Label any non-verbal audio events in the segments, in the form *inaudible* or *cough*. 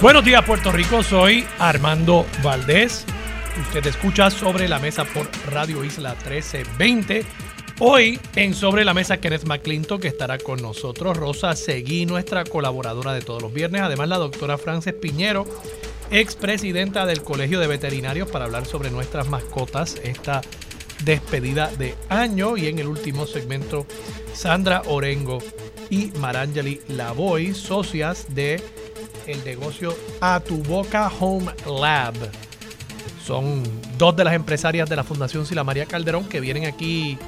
Buenos días Puerto Rico, soy Armando Valdés. Usted escucha sobre la mesa por Radio Isla 1320. Hoy en Sobre la Mesa Kenneth McClinton que estará con nosotros. Rosa Seguí, nuestra colaboradora de todos los viernes. Además la doctora Frances Piñero, expresidenta del Colegio de Veterinarios para hablar sobre nuestras mascotas. Esta despedida de año. Y en el último segmento, Sandra Orengo y Marangeli Lavoy, socias de el negocio A Tu Boca Home Lab. Son dos de las empresarias de la Fundación Sila María Calderón que vienen aquí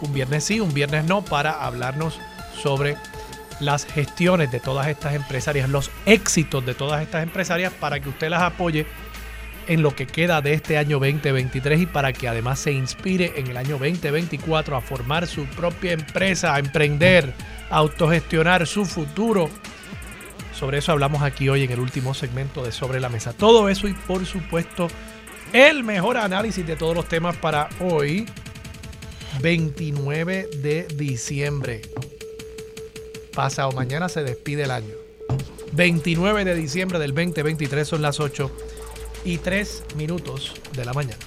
un viernes sí, un viernes no, para hablarnos sobre las gestiones de todas estas empresarias, los éxitos de todas estas empresarias para que usted las apoye en lo que queda de este año 2023 y para que además se inspire en el año 2024 a formar su propia empresa, a emprender, a autogestionar su futuro sobre eso hablamos aquí hoy en el último segmento de Sobre la Mesa. Todo eso y por supuesto el mejor análisis de todos los temas para hoy, 29 de diciembre. Pasado mañana se despide el año. 29 de diciembre del 2023 son las 8 y 3 minutos de la mañana.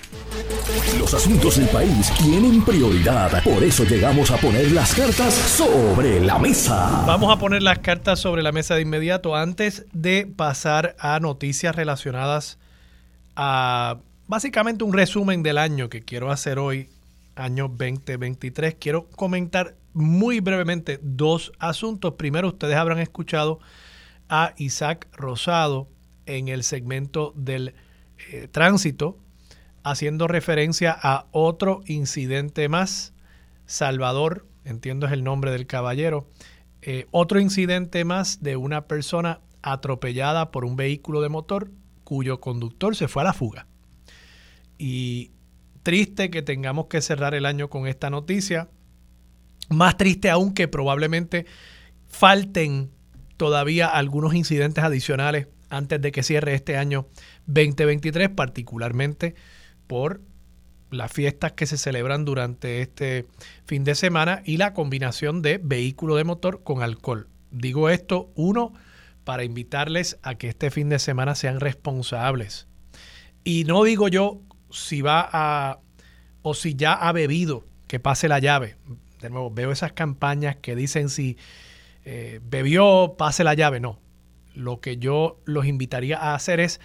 Los asuntos del país tienen prioridad. Por eso llegamos a poner las cartas sobre la mesa. Vamos a poner las cartas sobre la mesa de inmediato antes de pasar a noticias relacionadas a básicamente un resumen del año que quiero hacer hoy, año 2023. Quiero comentar muy brevemente dos asuntos. Primero, ustedes habrán escuchado a Isaac Rosado en el segmento del eh, tránsito haciendo referencia a otro incidente más. Salvador, entiendo es el nombre del caballero, eh, otro incidente más de una persona atropellada por un vehículo de motor cuyo conductor se fue a la fuga. Y triste que tengamos que cerrar el año con esta noticia. Más triste aún que probablemente falten todavía algunos incidentes adicionales antes de que cierre este año 2023, particularmente por las fiestas que se celebran durante este fin de semana y la combinación de vehículo de motor con alcohol. Digo esto, uno, para invitarles a que este fin de semana sean responsables. Y no digo yo si va a o si ya ha bebido, que pase la llave. De nuevo, veo esas campañas que dicen si eh, bebió, pase la llave. No. Lo que yo los invitaría a hacer es,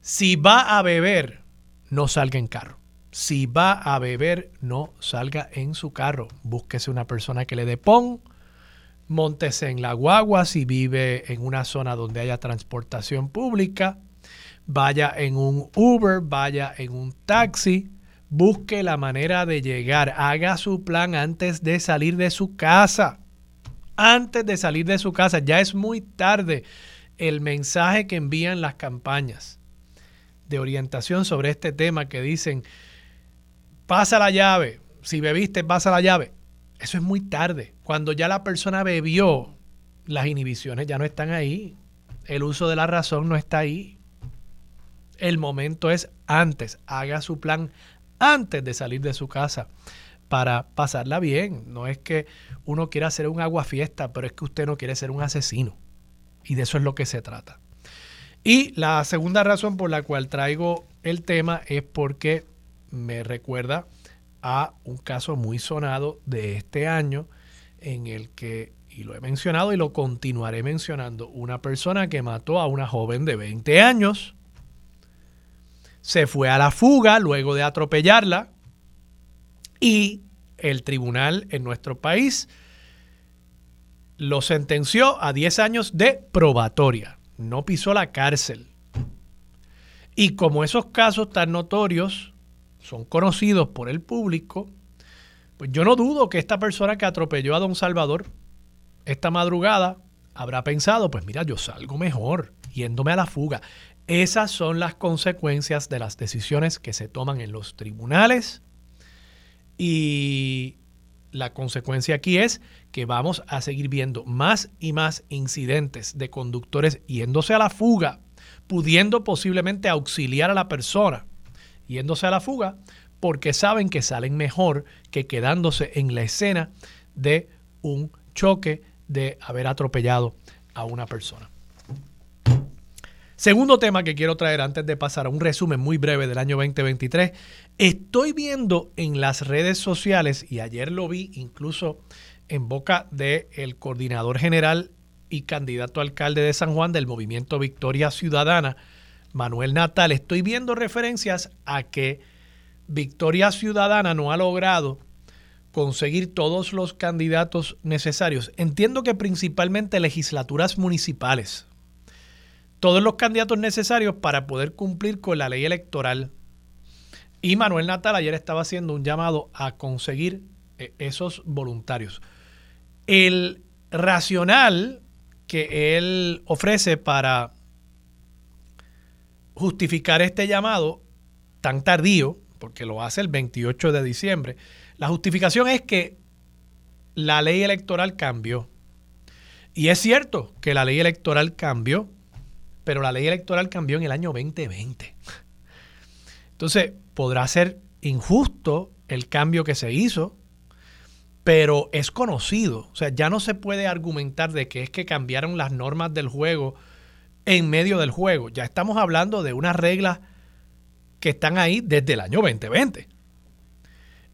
si va a beber, no salga en carro. Si va a beber, no salga en su carro. Búsquese una persona que le dé pon. Móntese en la guagua si vive en una zona donde haya transportación pública. Vaya en un Uber, vaya en un taxi. Busque la manera de llegar. Haga su plan antes de salir de su casa. Antes de salir de su casa. Ya es muy tarde el mensaje que envían las campañas de orientación sobre este tema que dicen, pasa la llave, si bebiste, pasa la llave. Eso es muy tarde. Cuando ya la persona bebió, las inhibiciones ya no están ahí. El uso de la razón no está ahí. El momento es antes. Haga su plan antes de salir de su casa para pasarla bien. No es que uno quiera hacer un agua fiesta, pero es que usted no quiere ser un asesino. Y de eso es lo que se trata. Y la segunda razón por la cual traigo el tema es porque me recuerda a un caso muy sonado de este año en el que, y lo he mencionado y lo continuaré mencionando, una persona que mató a una joven de 20 años, se fue a la fuga luego de atropellarla y el tribunal en nuestro país lo sentenció a 10 años de probatoria no pisó la cárcel. Y como esos casos tan notorios son conocidos por el público, pues yo no dudo que esta persona que atropelló a don Salvador esta madrugada habrá pensado, pues mira, yo salgo mejor. yéndome a la fuga. Esas son las consecuencias de las decisiones que se toman en los tribunales y la consecuencia aquí es que vamos a seguir viendo más y más incidentes de conductores yéndose a la fuga, pudiendo posiblemente auxiliar a la persona, yéndose a la fuga porque saben que salen mejor que quedándose en la escena de un choque de haber atropellado a una persona. Segundo tema que quiero traer antes de pasar a un resumen muy breve del año 2023. Estoy viendo en las redes sociales, y ayer lo vi incluso en boca del coordinador general y candidato alcalde de San Juan del movimiento Victoria Ciudadana, Manuel Natal, estoy viendo referencias a que Victoria Ciudadana no ha logrado conseguir todos los candidatos necesarios. Entiendo que principalmente legislaturas municipales todos los candidatos necesarios para poder cumplir con la ley electoral. Y Manuel Natal ayer estaba haciendo un llamado a conseguir eh, esos voluntarios. El racional que él ofrece para justificar este llamado tan tardío, porque lo hace el 28 de diciembre, la justificación es que la ley electoral cambió. Y es cierto que la ley electoral cambió, pero la ley electoral cambió en el año 2020. Entonces, podrá ser injusto el cambio que se hizo, pero es conocido. O sea, ya no se puede argumentar de que es que cambiaron las normas del juego en medio del juego. Ya estamos hablando de unas reglas que están ahí desde el año 2020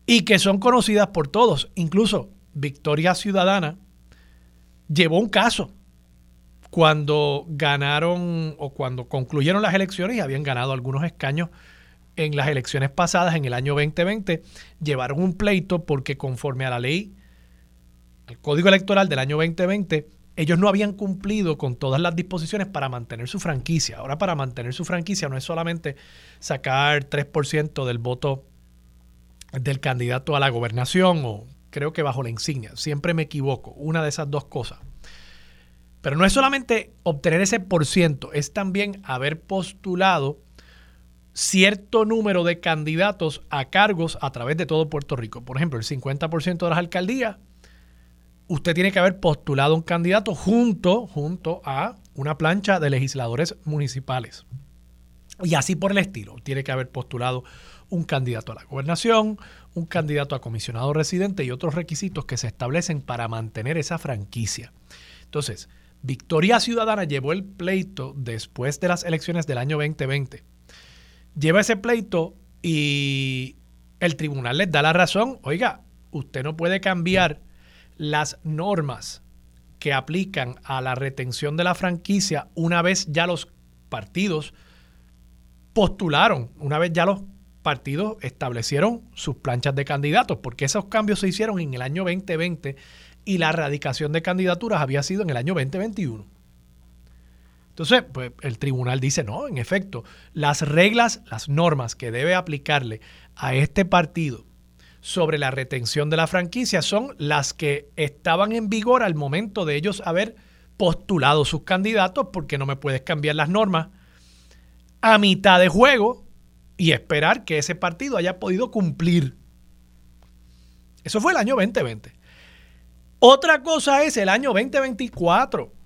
y que son conocidas por todos. Incluso Victoria Ciudadana llevó un caso cuando ganaron o cuando concluyeron las elecciones y habían ganado algunos escaños en las elecciones pasadas en el año 2020, llevaron un pleito porque conforme a la ley, el código electoral del año 2020, ellos no habían cumplido con todas las disposiciones para mantener su franquicia. Ahora para mantener su franquicia no es solamente sacar 3% del voto del candidato a la gobernación o creo que bajo la insignia, siempre me equivoco, una de esas dos cosas. Pero no es solamente obtener ese por ciento, es también haber postulado cierto número de candidatos a cargos a través de todo Puerto Rico. Por ejemplo, el 50% de las alcaldías, usted tiene que haber postulado un candidato junto, junto a una plancha de legisladores municipales. Y así por el estilo. Tiene que haber postulado un candidato a la gobernación, un candidato a comisionado residente y otros requisitos que se establecen para mantener esa franquicia. Entonces, Victoria Ciudadana llevó el pleito después de las elecciones del año 2020. Lleva ese pleito y el tribunal les da la razón. Oiga, usted no puede cambiar las normas que aplican a la retención de la franquicia una vez ya los partidos postularon, una vez ya los partidos establecieron sus planchas de candidatos, porque esos cambios se hicieron en el año 2020 y la erradicación de candidaturas había sido en el año 2021. Entonces, pues el tribunal dice, no, en efecto, las reglas, las normas que debe aplicarle a este partido sobre la retención de la franquicia son las que estaban en vigor al momento de ellos haber postulado sus candidatos, porque no me puedes cambiar las normas a mitad de juego y esperar que ese partido haya podido cumplir. Eso fue el año 2020. Otra cosa es el año 2024,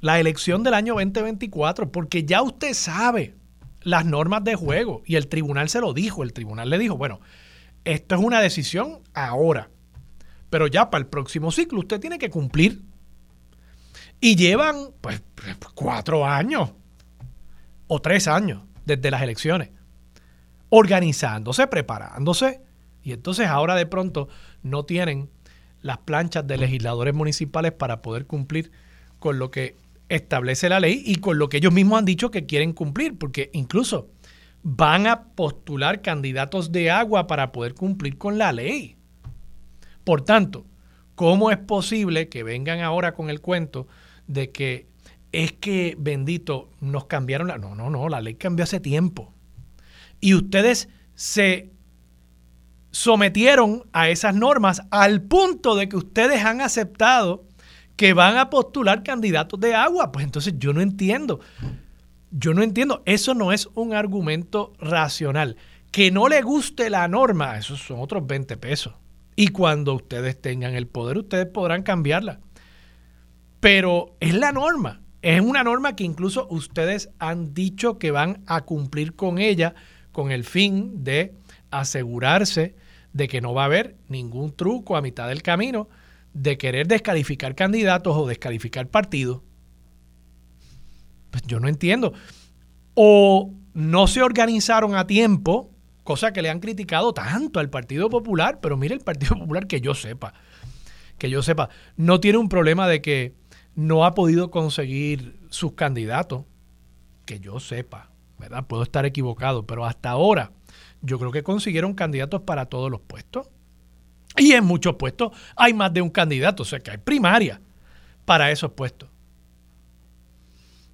la elección del año 2024, porque ya usted sabe las normas de juego y el tribunal se lo dijo, el tribunal le dijo, bueno, esto es una decisión ahora, pero ya para el próximo ciclo usted tiene que cumplir. Y llevan pues cuatro años o tres años desde las elecciones, organizándose, preparándose, y entonces ahora de pronto no tienen las planchas de legisladores municipales para poder cumplir con lo que establece la ley y con lo que ellos mismos han dicho que quieren cumplir, porque incluso van a postular candidatos de agua para poder cumplir con la ley. Por tanto, ¿cómo es posible que vengan ahora con el cuento de que es que, bendito, nos cambiaron la... No, no, no, la ley cambió hace tiempo. Y ustedes se sometieron a esas normas al punto de que ustedes han aceptado que van a postular candidatos de agua. Pues entonces yo no entiendo. Yo no entiendo. Eso no es un argumento racional. Que no le guste la norma, esos son otros 20 pesos. Y cuando ustedes tengan el poder, ustedes podrán cambiarla. Pero es la norma. Es una norma que incluso ustedes han dicho que van a cumplir con ella con el fin de asegurarse de que no va a haber ningún truco a mitad del camino de querer descalificar candidatos o descalificar partidos. Pues yo no entiendo. O no se organizaron a tiempo, cosa que le han criticado tanto al Partido Popular, pero mire el Partido Popular que yo sepa, que yo sepa, no tiene un problema de que no ha podido conseguir sus candidatos, que yo sepa, ¿verdad? Puedo estar equivocado, pero hasta ahora yo creo que consiguieron candidatos para todos los puestos. Y en muchos puestos hay más de un candidato, o sea que hay primaria para esos puestos.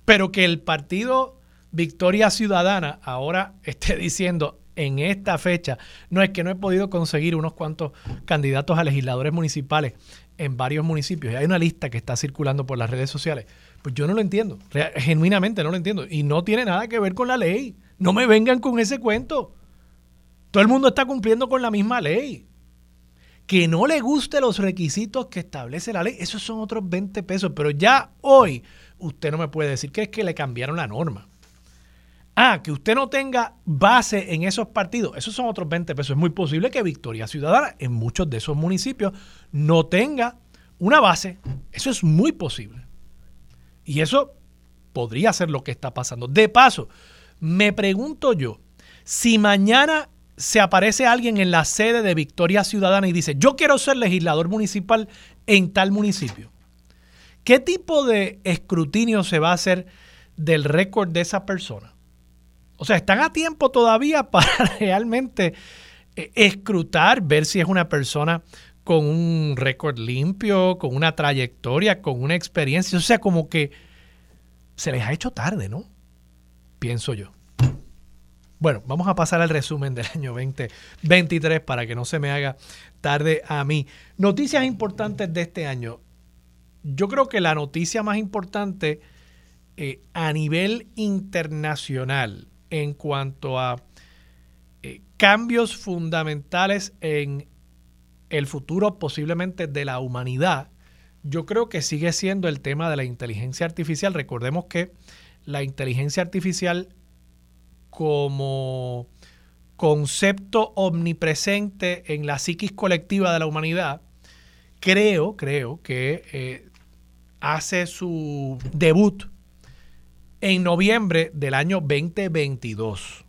Pero que el partido Victoria Ciudadana ahora *laughs* esté diciendo en esta fecha, no es que no he podido conseguir unos cuantos candidatos a legisladores municipales en varios municipios y hay una lista que está circulando por las redes sociales, pues yo no lo entiendo, genuinamente no lo entiendo y no tiene nada que ver con la ley. No me vengan con ese cuento. Todo el mundo está cumpliendo con la misma ley. Que no le guste los requisitos que establece la ley, esos son otros 20 pesos, pero ya hoy usted no me puede decir que es que le cambiaron la norma. Ah, que usted no tenga base en esos partidos, esos son otros 20 pesos. Es muy posible que Victoria Ciudadana en muchos de esos municipios no tenga una base. Eso es muy posible. Y eso podría ser lo que está pasando. De paso, me pregunto yo, si mañana se aparece alguien en la sede de Victoria Ciudadana y dice, yo quiero ser legislador municipal en tal municipio, ¿qué tipo de escrutinio se va a hacer del récord de esa persona? O sea, están a tiempo todavía *laughs* para realmente eh, escrutar, ver si es una persona con un récord limpio, con una trayectoria, con una experiencia. O sea, como que se les ha hecho tarde, ¿no? Pienso yo. Bueno, vamos a pasar al resumen del año 2023 para que no se me haga tarde a mí. Noticias importantes de este año. Yo creo que la noticia más importante eh, a nivel internacional en cuanto a eh, cambios fundamentales en el futuro posiblemente de la humanidad, yo creo que sigue siendo el tema de la inteligencia artificial. Recordemos que la inteligencia artificial como concepto omnipresente en la psiquis colectiva de la humanidad, creo, creo que eh, hace su debut en noviembre del año 2022,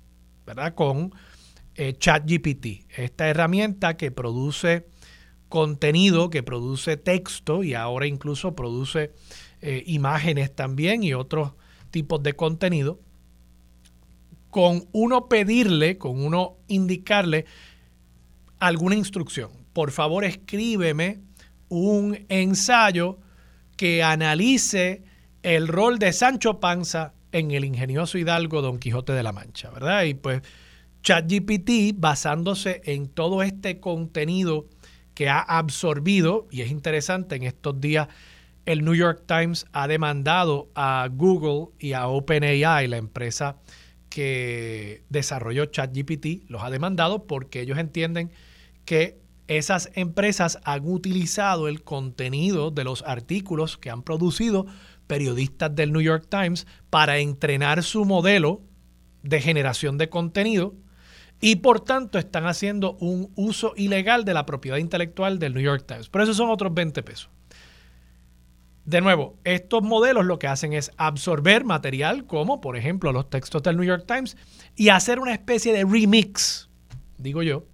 ¿verdad? Con eh, ChatGPT, esta herramienta que produce contenido, que produce texto y ahora incluso produce eh, imágenes también y otros tipos de contenido, con uno pedirle, con uno indicarle alguna instrucción. Por favor, escríbeme un ensayo que analice el rol de Sancho Panza en el ingenioso hidalgo Don Quijote de la Mancha, ¿verdad? Y pues ChatGPT, basándose en todo este contenido que ha absorbido, y es interesante, en estos días el New York Times ha demandado a Google y a OpenAI, la empresa que desarrolló ChatGPT, los ha demandado porque ellos entienden que esas empresas han utilizado el contenido de los artículos que han producido periodistas del New York Times para entrenar su modelo de generación de contenido y por tanto están haciendo un uso ilegal de la propiedad intelectual del New York Times. Pero esos son otros 20 pesos. De nuevo, estos modelos lo que hacen es absorber material como, por ejemplo, los textos del New York Times y hacer una especie de remix, digo yo,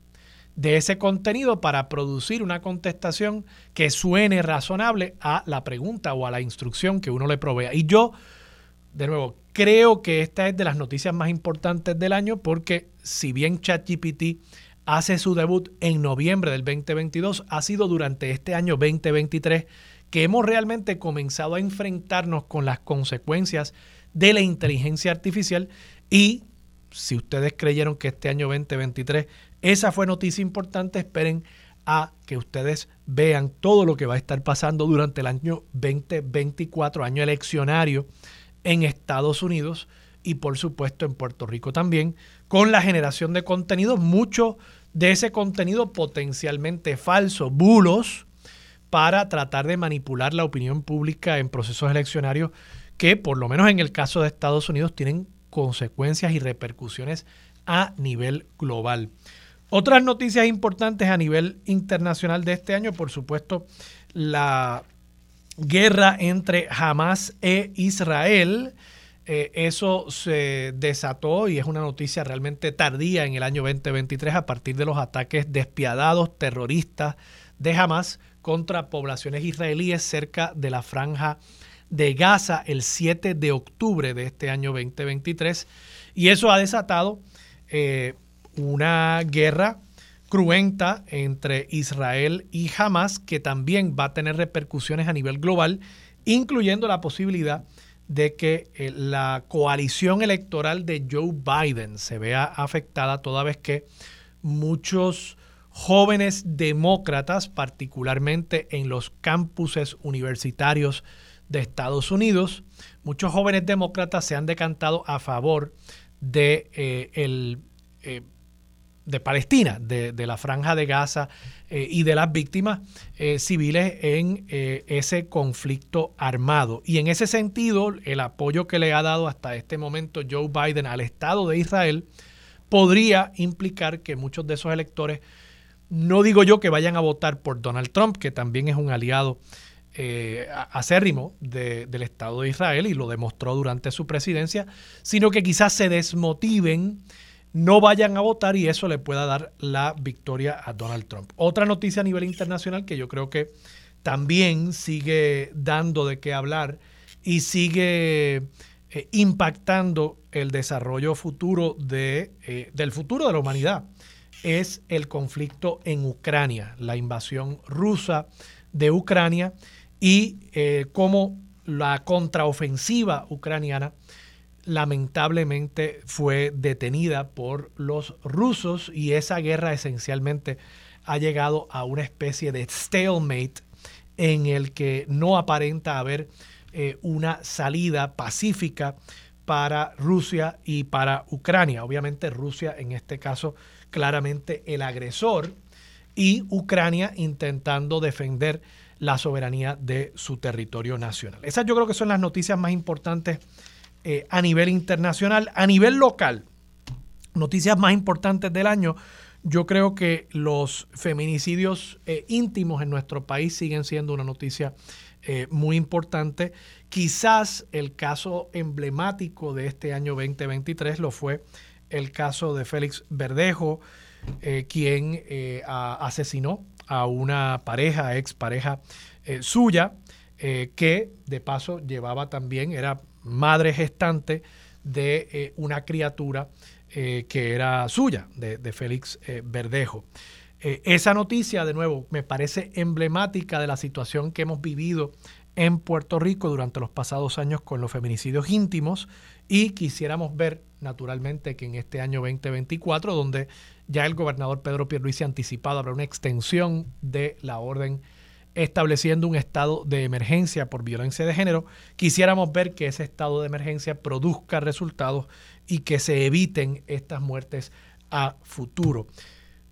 de ese contenido para producir una contestación que suene razonable a la pregunta o a la instrucción que uno le provea. Y yo, de nuevo, creo que esta es de las noticias más importantes del año porque si bien ChatGPT hace su debut en noviembre del 2022, ha sido durante este año 2023 que hemos realmente comenzado a enfrentarnos con las consecuencias de la inteligencia artificial y si ustedes creyeron que este año 2023 esa fue noticia importante. Esperen a que ustedes vean todo lo que va a estar pasando durante el año 2024, año eleccionario en Estados Unidos y por supuesto en Puerto Rico también, con la generación de contenido, mucho de ese contenido potencialmente falso, bulos, para tratar de manipular la opinión pública en procesos eleccionarios que, por lo menos en el caso de Estados Unidos, tienen consecuencias y repercusiones a nivel global. Otras noticias importantes a nivel internacional de este año, por supuesto, la guerra entre Hamas e Israel. Eh, eso se desató y es una noticia realmente tardía en el año 2023 a partir de los ataques despiadados terroristas de Hamas contra poblaciones israelíes cerca de la franja de Gaza el 7 de octubre de este año 2023. Y eso ha desatado eh, una guerra cruenta entre Israel y Hamas que también va a tener repercusiones a nivel global, incluyendo la posibilidad de que eh, la coalición electoral de Joe Biden se vea afectada toda vez que muchos jóvenes demócratas, particularmente en los campuses universitarios de Estados Unidos, muchos jóvenes demócratas se han decantado a favor de, eh, el, eh, de Palestina, de, la franja de Gaza eh, y de las víctimas civiles en ese conflicto armado. Y en ese sentido, el apoyo que le ha dado hasta este momento Joe Biden al Estado de Israel podría implicar que muchos de esos electores, no digo yo que vayan a votar por Donald Trump, que también es un aliado eh, acérrimo del Estado de Israel y lo demostró durante su presidencia, sino que quizás se desmotiven, no vayan a votar y eso le pueda dar la victoria a Donald Trump. Otra noticia a nivel internacional que yo creo que también sigue dando de qué hablar y sigue eh, impactando el desarrollo futuro eh, del futuro de la humanidad es el conflicto en Ucrania, la invasión rusa de Ucrania y eh, cómo la contraofensiva ucraniana lamentablemente fue detenida por los rusos y esa guerra esencialmente ha llegado a una especie de stalemate en el que no aparenta haber eh, una salida pacífica para Rusia y para Ucrania. Obviamente Rusia en este caso claramente el agresor y Ucrania intentando defender la soberanía de su territorio nacional. Esas yo creo que son las noticias más importantes eh, a nivel internacional. A nivel local, noticias más importantes del año, yo creo que los feminicidios eh, íntimos en nuestro país siguen siendo una noticia eh, muy importante. Quizás el caso emblemático de este año 2023 lo fue el caso de Félix Verdejo, quien asesinó a una pareja, ex pareja eh, suya, eh, que de paso llevaba también, era madre gestante de eh, una criatura que era suya, de, de Félix Verdejo. esa noticia, de nuevo, me parece emblemática de la situación que hemos vivido en Puerto Rico durante los pasados años con los feminicidios íntimos y quisiéramos ver naturalmente que en este año 2024, donde ya el gobernador Pedro Pierluisi ha anticipado habrá una extensión de la orden estableciendo un estado de emergencia por violencia de género, quisiéramos ver que ese estado de emergencia produzca resultados y que se eviten estas muertes a futuro.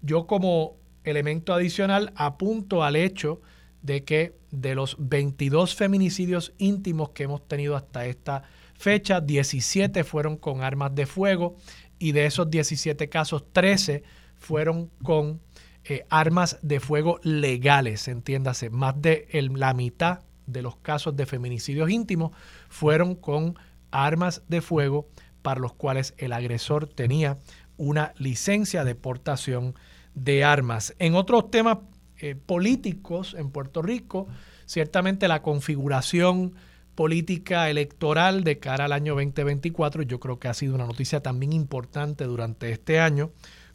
Yo como elemento adicional apunto al hecho de que de los 22 feminicidios íntimos que hemos tenido hasta esta fecha, 17 fueron con armas de fuego y de esos 17 casos, 13 fueron con eh, armas de fuego legales, entiéndase. Más de la mitad de los casos de feminicidios íntimos fueron con armas de fuego para los cuales el agresor tenía una licencia de portación de armas. En otros temas eh, políticos en Puerto Rico, ciertamente la configuración política electoral de cara al año 2024, yo creo que ha sido una noticia también importante durante este año,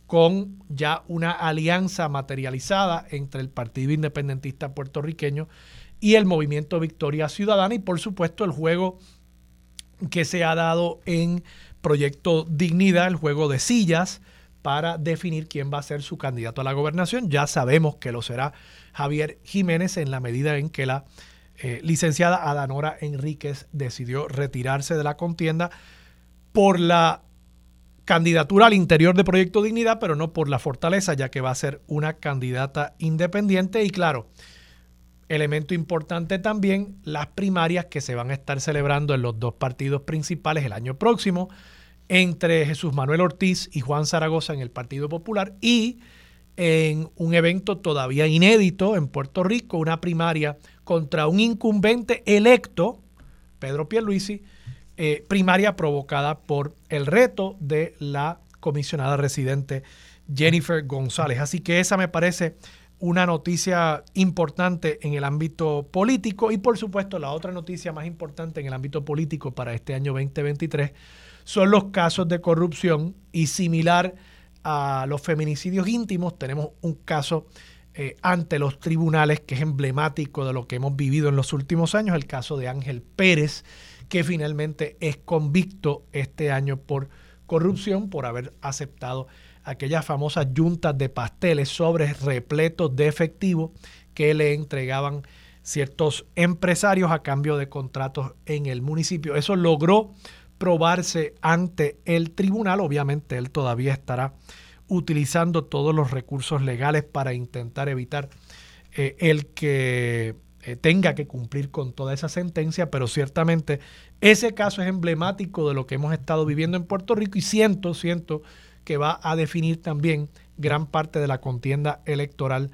con ya una alianza materializada entre el Partido Independentista puertorriqueño y el Movimiento Victoria Ciudadana y por supuesto el juego que se ha dado en Proyecto Dignidad, el juego de sillas para definir quién va a ser su candidato a la gobernación. Ya sabemos que lo será Javier Jiménez en la medida en que la eh, licenciada Adanora Enríquez decidió retirarse de la contienda por la candidatura al interior de Proyecto Dignidad, pero no por la fortaleza, ya que va a ser una candidata independiente. Y claro, elemento importante también, las primarias que se van a estar celebrando en los dos partidos principales el año próximo, entre Jesús Manuel Ortiz y Juan Zaragoza en el Partido Popular y en un evento todavía inédito en Puerto Rico, una primaria contra un incumbente electo, Pedro Pierluisi, eh, primaria provocada por el reto de la comisionada residente Jennifer González. Así que esa me parece una noticia importante en el ámbito político y por supuesto la otra noticia más importante en el ámbito político para este año 2023 son los casos de corrupción y similar a los feminicidios íntimos tenemos un caso eh, ante los tribunales que es emblemático de lo que hemos vivido en los últimos años, el caso de Ángel Pérez, que finalmente es convicto este año por corrupción, por haber aceptado aquellas famosas yuntas de pasteles sobre repletos de efectivo que le entregaban ciertos empresarios a cambio de contratos en el municipio. Eso logró probarse ante el tribunal. Obviamente él todavía estará utilizando todos los recursos legales para intentar evitar eh, el que eh, tenga que cumplir con toda esa sentencia, pero ciertamente ese caso es emblemático de lo que hemos estado viviendo en Puerto Rico y siento, siento que va a definir también gran parte de la contienda electoral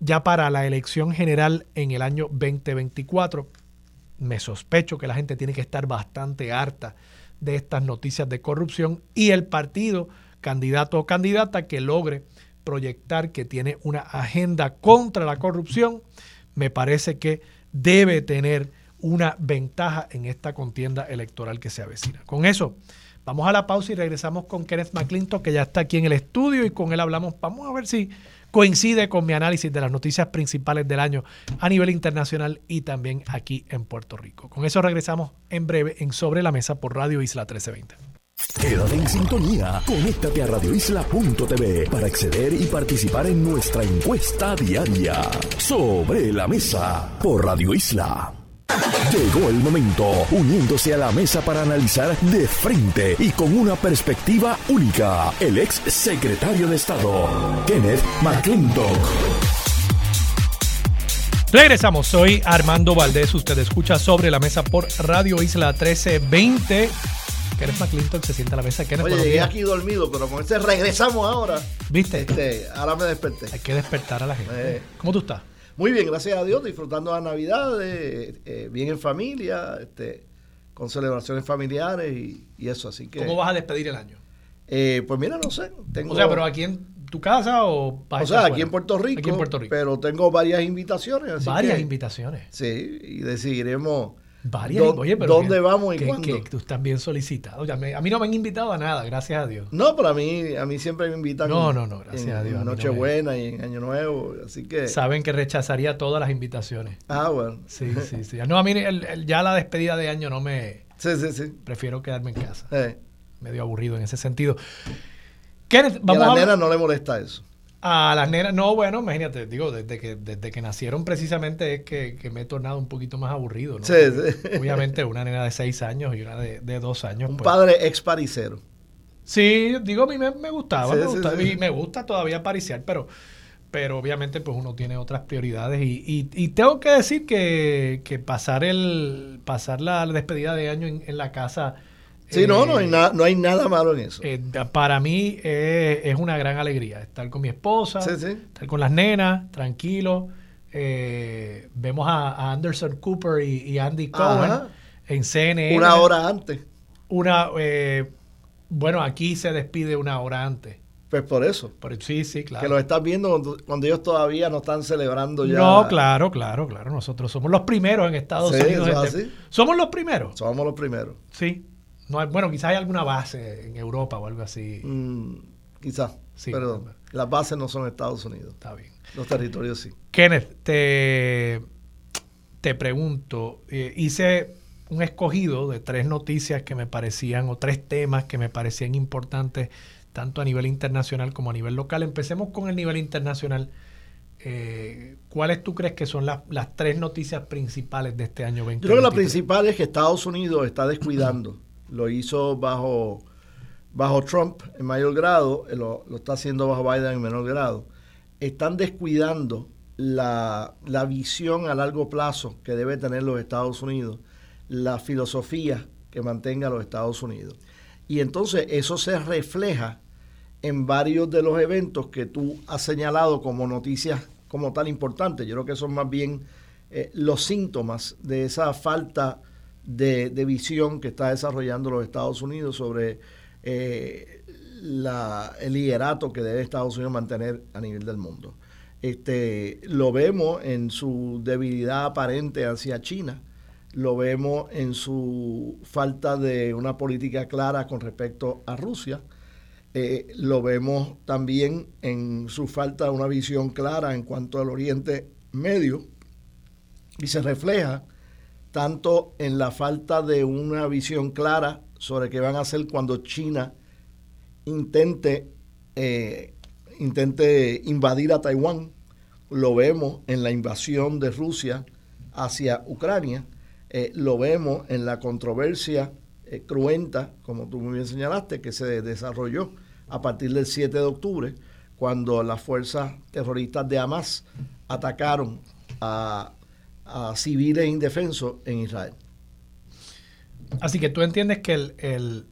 ya para la elección general en el año 2024. Me sospecho que la gente tiene que estar bastante harta de estas noticias de corrupción y el partido, candidato o candidata que logre proyectar que tiene una agenda contra la corrupción, me parece que debe tener una ventaja en esta contienda electoral que se avecina. Con eso, vamos a la pausa y regresamos con Kenneth McClinton, que ya está aquí en el estudio y con él hablamos. Vamos a ver si coincide con mi análisis de las noticias principales del año a nivel internacional y también aquí en Puerto Rico. Con eso regresamos en breve en Sobre la Mesa por Radio Isla 1320. Quédate en sintonía, conéctate a radioisla.tv para acceder y participar en nuestra encuesta diaria. Sobre la Mesa por Radio Isla. Llegó el momento, uniéndose a la mesa para analizar de frente y con una perspectiva única, el ex secretario de Estado, Kenneth McClintock. Regresamos, soy Armando Valdés, usted escucha sobre la mesa por Radio Isla 1320. Kenneth McClintock se sienta a la mesa. Kenneth, Oye, llegué aquí dormido, pero con este regresamos ahora. ¿Viste? Este, ahora me desperté. Hay que despertar a la gente. Eh. ¿Cómo tú estás? Muy bien, gracias a Dios, disfrutando la Navidad, eh, bien en familia, este, con celebraciones familiares y, y eso. Así que. ¿Cómo vas a despedir el año? Eh, pues mira, no sé. Tengo, O sea, pero aquí en tu casa o vas o sea, aquí en Puerto Rico. Aquí en Puerto Rico. Pero tengo varias invitaciones. así Varias que- invitaciones. Sí, y decidiremos Varias. Oye, pero dónde que- vamos y que, cuándo. que tú estás bien solicitado. Ya me- a mí no me han invitado a nada, gracias a Dios. No, pero a mí, a mí siempre me invitan. No, no, no, gracias en a Dios, no me- Nochebuena y en Año Nuevo, así que. Saben que rechazaría todas las invitaciones. Ah, bueno. Sí, sí, sí. No, a mí el- el- ya la despedida de año no me... Sí, sí, sí. Prefiero quedarme en casa. Eh, Medio aburrido en ese sentido. Kenneth, y a vamos la a nena no le molesta eso. A las nenas, no, bueno, imagínate, digo, desde que, desde que nacieron precisamente es que, que me he tornado un poquito más aburrido, ¿no? Sí, sí. Obviamente una nena de seis años y una de, de dos años. Un pues. padre ex paricero. Sí, digo, a mí me, me gustaba, Sí, me, gustaba, y me gusta todavía pariciar, pero, pero obviamente pues uno tiene otras prioridades y, y- y tengo que decir que, que pasar el pasar la despedida de año en, en la casa Sí, eh, no, no hay, nada, no hay nada malo en eso. eh, para mí eh, es una gran alegría estar con mi esposa, Sí, sí. estar con las nenas, tranquilo. Eh, vemos a, a Anderson Cooper y, y Andy Cohen Ajá. en CNN. Una hora antes. Una, eh, bueno, aquí se despide una hora antes. Pues por eso. Pero sí, sí, claro. Que lo estás viendo cuando, cuando ellos todavía no están celebrando ya. No, claro, claro, claro. Nosotros somos los primeros en Estados Sí, Unidos. eso es este- así. Somos los primeros. Somos los primeros. Sí. No hay- bueno, quizás hay alguna base en Europa o algo así. Mm, quizás. Sí, pero las bases no son Estados Unidos. Está bien. Los territorios sí. Kenneth, te, te pregunto, eh, hice un escogido de tres noticias que me parecían, o tres temas que me parecían importantes tanto a nivel internacional como a nivel local. Empecemos con el nivel internacional. Eh, ¿Cuáles tú crees que son las, las, tres noticias principales de este año 2020? Yo creo que la principal es que Estados Unidos está descuidando. *clears throat* Lo hizo bajo, bajo Trump en mayor grado, eh, lo, está haciendo bajo Biden en menor grado. Están descuidando la, la visión a largo plazo que debe tener los Estados Unidos, la filosofía que mantenga los Estados Unidos. Y entonces eso se refleja en varios de los eventos que tú has señalado como noticias como tan importantes. Yo creo que son más bien eh, los síntomas de esa falta de, visión que está desarrollando los Estados Unidos sobre eh, la, el liderato que debe Estados Unidos mantener a nivel del mundo. Este, lo vemos en su debilidad aparente hacia China, lo vemos en su falta de una política clara con respecto a Rusia, eh, lo vemos también en su falta de una visión clara en cuanto al Oriente Medio. Y se refleja tanto en la falta de una visión clara sobre qué van a hacer cuando China intente eh, intente invadir a Taiwán. Lo vemos en la invasión de Rusia hacia Ucrania. Eh, lo vemos en la controversia eh, cruenta, como tú muy bien señalaste, que se desarrolló a partir del 7 de octubre, cuando las fuerzas terroristas de Hamas atacaron a, civiles indefensos en Israel. Así que tú entiendes que el,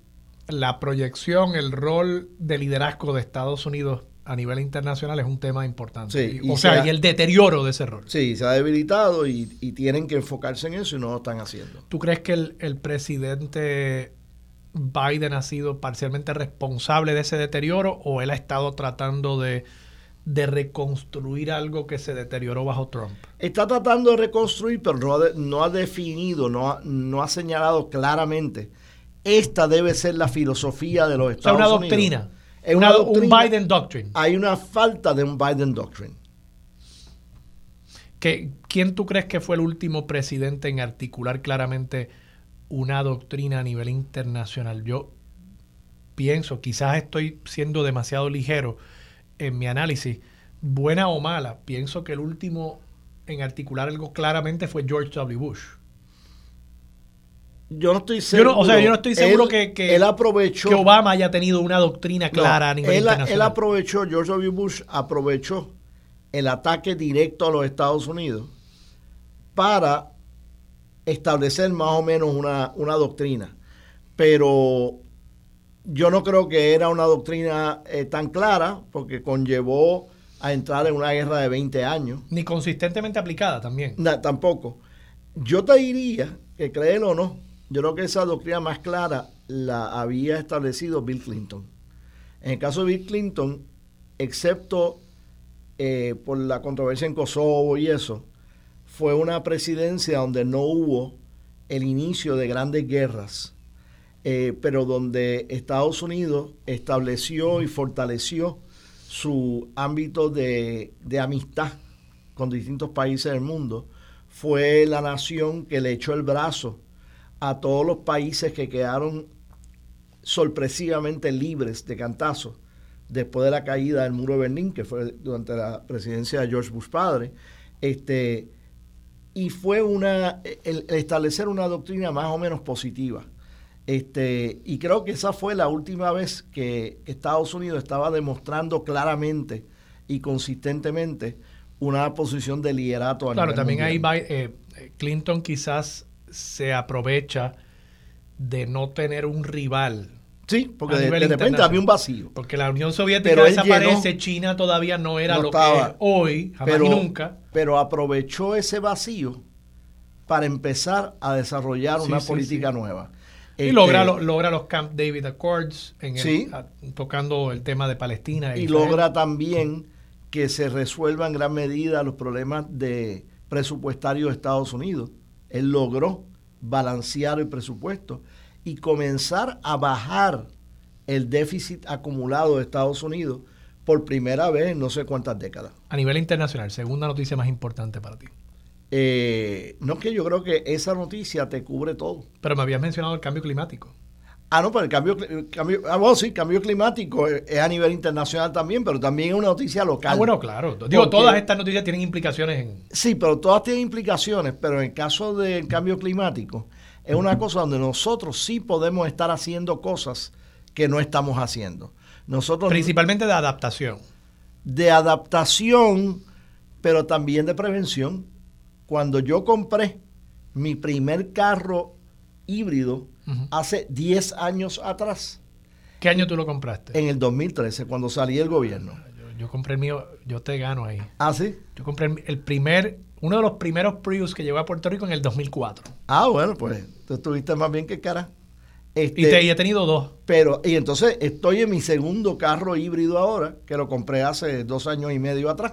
la proyección, el rol de liderazgo de Estados Unidos a nivel internacional es un tema importante. o sea, y el deterioro de ese rol. Sí, se ha debilitado y, tienen que enfocarse en eso y no lo están haciendo. ¿Tú crees que el, presidente Biden ha sido parcialmente responsable de ese deterioro o él ha estado tratando de, reconstruir algo que se deterioró bajo Trump? Está tratando de reconstruir, pero no ha, no ha definido, no ha, no ha señalado claramente. Esta debe ser la filosofía de los Estados Unidos. una doctrina un Biden Doctrine. Hay una falta de un Biden Doctrine. ¿Quién tú crees que fue el último presidente en articular claramente una doctrina a nivel internacional? Yo pienso, quizás estoy siendo demasiado ligero en mi análisis, buena o mala, pienso que el último en articular algo claramente fue George W. Bush yo no estoy seguro. o sea, yo no estoy seguro que, que, él aprovechó, que Obama haya tenido una doctrina clara a nivel él, internacional. Él aprovechó, George W. Bush aprovechó el ataque directo a los Estados Unidos para establecer más o menos una, una doctrina. Pero yo no creo que era una doctrina eh, tan clara porque conllevó a entrar en una guerra de 20 años. Ni consistentemente aplicada también. tampoco. Yo te diría que créelo o no, yo creo que esa doctrina más clara la había establecido Bill Clinton. En el caso de Bill Clinton, excepto eh, por la controversia en Kosovo y eso, fue una presidencia donde no hubo el inicio de grandes guerras, eh, pero donde Estados Unidos estableció y fortaleció su ámbito de, amistad con distintos países del mundo. Fue la nación que le echó el brazo a todos los países que quedaron sorpresivamente libres de cantazo después de la caída del muro de Berlín, que fue durante la presidencia de George Bush padre, este, y fue una el, establecer una doctrina más o menos positiva. Este, y creo que esa fue la última vez que Estados Unidos estaba demostrando claramente y consistentemente una posición de liderato. A claro, también ahí eh, Clinton quizás se aprovecha de no tener un rival. Sí, porque de, repente había un vacío. Porque la Unión Soviética desaparece, China todavía no era lo que es hoy, jamás pero, y nunca. Pero aprovechó ese vacío para empezar a desarrollar una política nueva. Y logra, este, logra los Camp David Accords en tocando el tema de Palestina. E y logra también que se resuelvan en gran medida los problemas de presupuestarios de Estados Unidos él logró balancear el presupuesto y comenzar a bajar el déficit acumulado de Estados Unidos por primera vez en no sé cuántas décadas. A nivel internacional, segunda noticia más importante para ti. Eh, no es que yo creo que esa noticia te cubre todo. Pero me habías mencionado el cambio climático. Ah, no, pero el cambio, el cambio ah, bueno, sí, cambio climático es, es a nivel internacional también, pero también es una noticia local. Ah, bueno, claro. Digo, Porque- todas estas noticias tienen implicaciones en... Sí, pero todas tienen implicaciones, pero en el caso del cambio climático, es una cosa donde nosotros sí podemos estar haciendo cosas que no estamos haciendo. Nosotros Principalmente de adaptación. de adaptación, pero también de prevención. Cuando yo compré mi primer carro híbrido hace 10 años atrás, ¿Qué año tú lo compraste? en el 2013, cuando salí del gobierno. Yo, yo compré el mío, yo te gano ahí. ¿Ah, sí? Yo compré el, el primer, uno de los primeros Prius que llegó a Puerto Rico en el 2004. Ah, bueno, pues tú estuviste más bien que cara. Este, Y, te- y he tenido dos. Pero, y entonces estoy en mi segundo carro híbrido ahora, que lo compré hace dos años y medio atrás.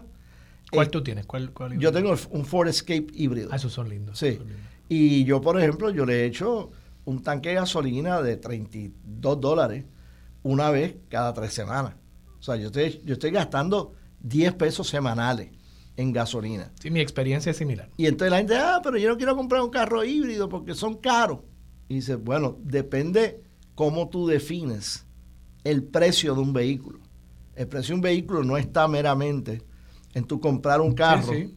¿Cuál Eh, tú tienes? ¿Cuál, cuál Yo tengo un Ford Escape híbrido. Ah, esos son lindos. Sí. esos son lindos. Y yo, por ejemplo, yo le he hecho un tanque de gasolina de 32 dólares una vez cada tres semanas. O sea, yo estoy, yo estoy gastando 10 pesos semanales en gasolina. Sí, mi experiencia es similar. Y entonces la gente, ah, pero yo no quiero comprar un carro híbrido porque son caros. Y dice, bueno, depende cómo tú defines el precio de un vehículo. El precio de un vehículo no está meramente en tu comprar un carro sí.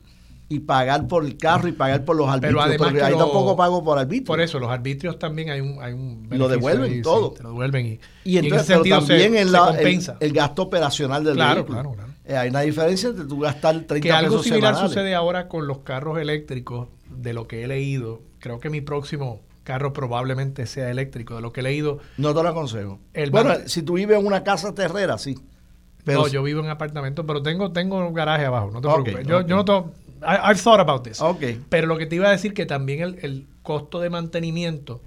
y pagar por el carro y pagar por los Pero arbitrios. además porque que ahí lo- tampoco pago por arbitrio. Por eso, los arbitrios también hay un, hay un Lo devuelven ahí, sí, todo. te lo devuelven y, Y en entonces, pero se- también en se la- el, gasto operacional del Claro, vehículo. claro, claro. Eh, hay una diferencia entre tú gastar 30 que algo pesos similar semanales. sucede ahora con los carros eléctricos, de lo que he leído. Creo que mi próximo carro probablemente sea eléctrico, de lo que he leído. No te lo aconsejo. El bueno, si tú vives en una casa terrera, sí. Pero no, yo vivo en apartamento, pero tengo, tengo un garaje abajo, no te preocupes. Yo, yo no tengo, I- I've thought about this. Ok. Pero lo que te iba a decir que también el, el costo de mantenimiento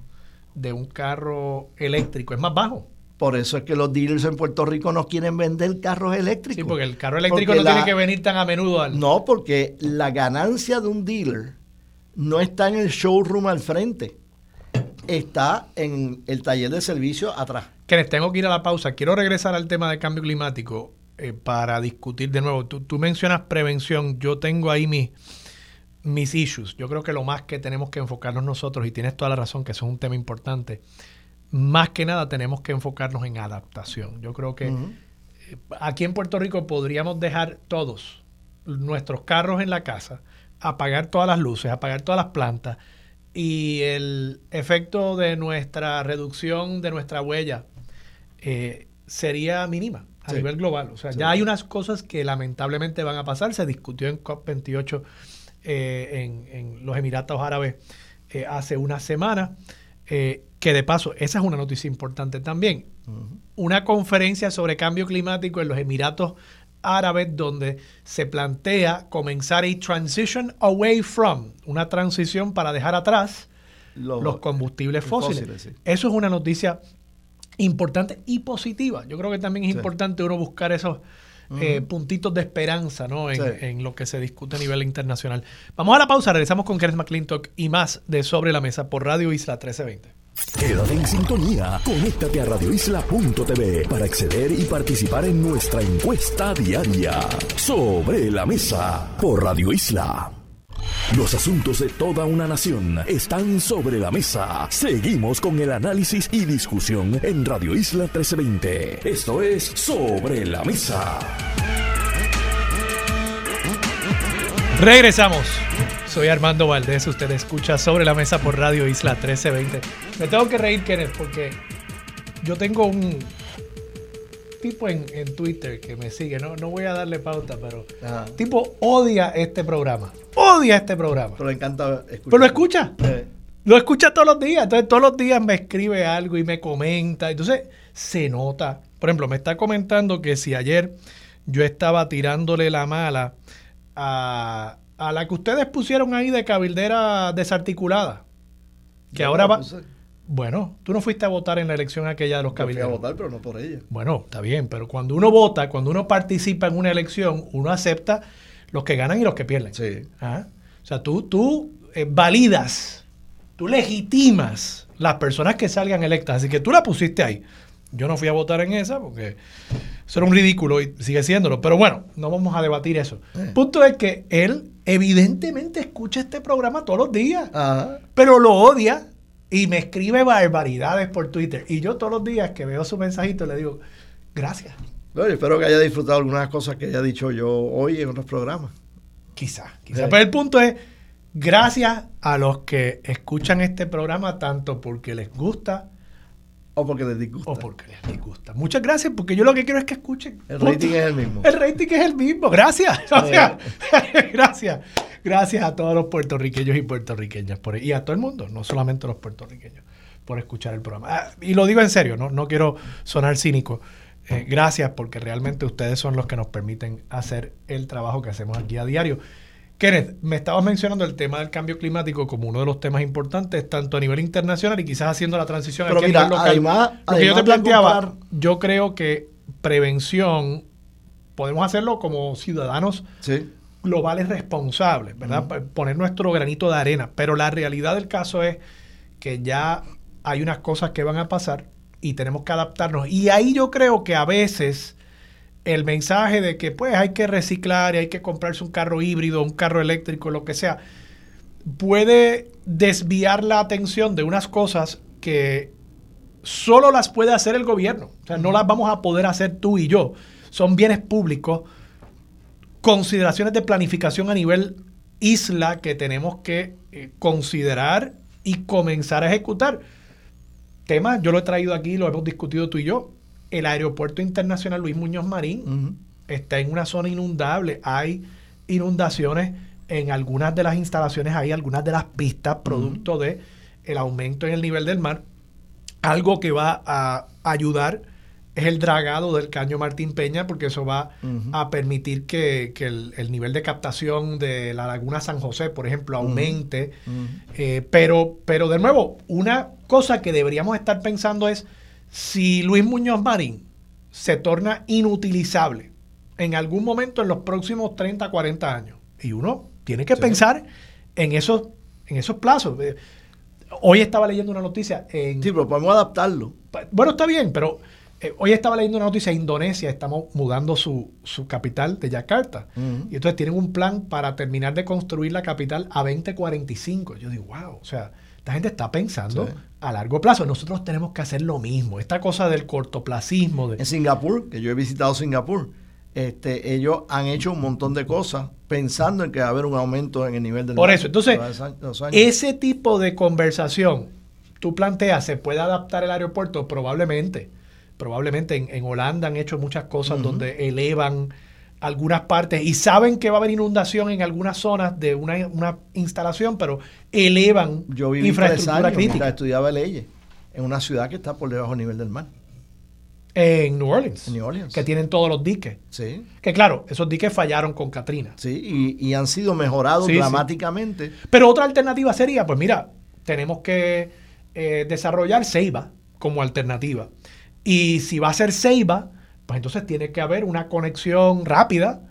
de un carro eléctrico es más bajo. Por eso es que los dealers en Puerto Rico no quieren vender carros eléctricos. Sí, porque el carro eléctrico Porque no la- tiene que venir tan a menudo al... No, porque la ganancia de un dealer no está en el showroom al frente. Está en el taller de servicio atrás. Kenneth, tengo que ir a la pausa. Quiero regresar al tema del cambio climático eh, para discutir de nuevo. Tú, tú mencionas prevención. Yo tengo ahí mis, mis issues. Yo creo que lo más que tenemos que enfocarnos nosotros, y tienes toda la razón que eso es un tema importante, más que nada tenemos que enfocarnos en adaptación. Yo creo que eh, aquí en Puerto Rico podríamos dejar todos nuestros carros en la casa, apagar todas las luces, apagar todas las plantas y el efecto de nuestra reducción de nuestra huella eh, sería mínima a Sí. nivel global. O sea, Sí. ya hay unas cosas que lamentablemente van a pasar. Se discutió en COP28 eh, en, en los Emiratos Árabes eh, hace una semana. eh, que de paso, esa es una noticia importante también. Una conferencia sobre cambio climático en los Emiratos Árabes donde se plantea comenzar a transition away from, una transición para dejar atrás los combustibles fósiles. fósiles, sí. Eso es una noticia importante y positiva. Yo creo que también es Sí. importante uno buscar esos eh, puntitos de esperanza ¿no? en, Sí. en lo que se discute a nivel internacional. Vamos a la pausa, regresamos con Kenneth McClintock y más de Sobre la Mesa por Radio Isla 1320. Quédate en sintonía. Conéctate a radioisla.tv para acceder y participar en nuestra encuesta diaria. Sobre la mesa por Radio Isla. Los asuntos de toda una nación están sobre la mesa. Seguimos con el análisis y discusión en Radio Isla 1320. Esto es Sobre la Mesa. Regresamos. Soy Armando Valdés. Usted escucha sobre la mesa por Radio Isla 1320. Me tengo que reír, Kenneth, porque yo tengo un tipo en, en Twitter que me sigue. No, no voy a darle pauta, pero Ajá. tipo odia este programa. Odia este programa. Pero le encanta escuchar. Pero lo escucha. Lo escucha todos los días. Entonces, todos los días me escribe algo y me comenta. Entonces, se nota. Por ejemplo, me está comentando que si ayer yo estaba tirándole la mala a, a la que ustedes pusieron ahí de cabildera desarticulada. Que yo ahora va. puse. Bueno, tú no fuiste a votar en la elección aquella de los Yo fui a cabilderos. votar, pero no por ella. Bueno, está bien, pero cuando uno vota, cuando uno participa en una elección, uno acepta los que ganan y los que pierden. Sí. Ajá. O sea, tú, tú eh, validas, tú legitimas las personas que salgan electas. Así que tú la pusiste ahí. Yo no fui a votar en esa porque eso era un ridículo y sigue siéndolo. Pero bueno, no vamos a debatir eso. Eh. Punto es que él evidentemente escucha este programa todos los días, Ajá. pero lo odia y me escribe barbaridades por Twitter. Y yo todos los días que veo su mensajito le digo, gracias. Bueno, espero que haya disfrutado algunas cosas que haya dicho yo hoy en otros programas. Quizás, quizás. Pero el punto es, gracias a los que escuchan este programa tanto porque les gusta o porque les disgusta. O porque les disgusta. Muchas gracias, porque yo lo que quiero es que escuchen. El rating es el mismo. El rating es el mismo. Gracias. *laughs* gracias. Gracias a todos los puertorriqueños y puertorriqueñas por, y a todo el mundo, no solamente a los puertorriqueños, por escuchar el programa. Ah, y lo digo en serio, no, no quiero sonar cínico. Eh, gracias porque realmente ustedes son los que nos permiten hacer el trabajo que hacemos aquí a diario. Kenneth, me estabas mencionando el tema del cambio climático como uno de los temas importantes, tanto a nivel internacional y quizás haciendo la transición Pero mira, Además, Lo que yo te planteaba, yo creo que prevención podemos hacerlo como ciudadanos globales responsables, ¿verdad? Poner nuestro granito de arena. Pero la realidad del caso es que ya hay unas cosas que van a pasar y tenemos que adaptarnos. Y ahí yo creo que a veces el mensaje de que pues hay que reciclar y hay que comprarse un carro híbrido, un carro eléctrico, lo que sea, puede desviar la atención de unas cosas que solo las puede hacer el gobierno. O sea, no las vamos a poder hacer tú y yo. Son bienes públicos, consideraciones de planificación a nivel isla que tenemos que eh, considerar y comenzar a ejecutar. Temas, yo lo he traído aquí, lo hemos discutido tú y yo el aeropuerto internacional Luis Muñoz Marín está en una zona inundable. Hay inundaciones en algunas de las instalaciones, hay algunas de las pistas producto de el aumento en el nivel del mar. Algo que va a ayudar es el dragado del caño Martín Peña, porque eso va a permitir que, el, nivel de captación de la laguna San José, por ejemplo, aumente. Eh, pero, pero de nuevo, una cosa que deberíamos estar pensando es si Luis Muñoz Marín se torna inutilizable en algún momento en los próximos 30, 40 años, y uno tiene que pensar en esos, en esos plazos. Eh, hoy estaba leyendo una noticia en... Sí, pero podemos adaptarlo. Bueno, está bien, pero eh, hoy estaba leyendo una noticia, Indonesia estamos mudando su, capital de Yakarta. Y entonces tienen un plan para terminar de construir la capital a 2045. Yo digo, wow, o sea, esta gente está pensando a largo plazo. Nosotros tenemos que hacer lo mismo. Esta cosa del cortoplacismo. De... En Singapur, que yo he visitado Singapur, este, ellos han hecho un montón de cosas pensando en que va a haber un aumento en el nivel del Por eso, entonces, ese tipo de conversación, tú planteas, ¿se puede adaptar el aeropuerto? Probablemente. Probablemente en, Holanda han hecho muchas cosas donde elevan algunas partes y saben que va a haber inundación en algunas zonas de una, instalación, pero elevan Yo viví infraestructura años crítica. estudiaba leyes en una ciudad que está por debajo del nivel del mar. En New Orleans. En New Orleans. Que tienen todos los diques. Sí. Que claro, esos diques fallaron con Katrina. Sí, y, han sido mejorados dramáticamente. Pero otra alternativa sería, pues mira, tenemos que eh, desarrollar Ceiba como alternativa. Y si va a ser Ceiba, pues entonces tiene que haber una conexión rápida,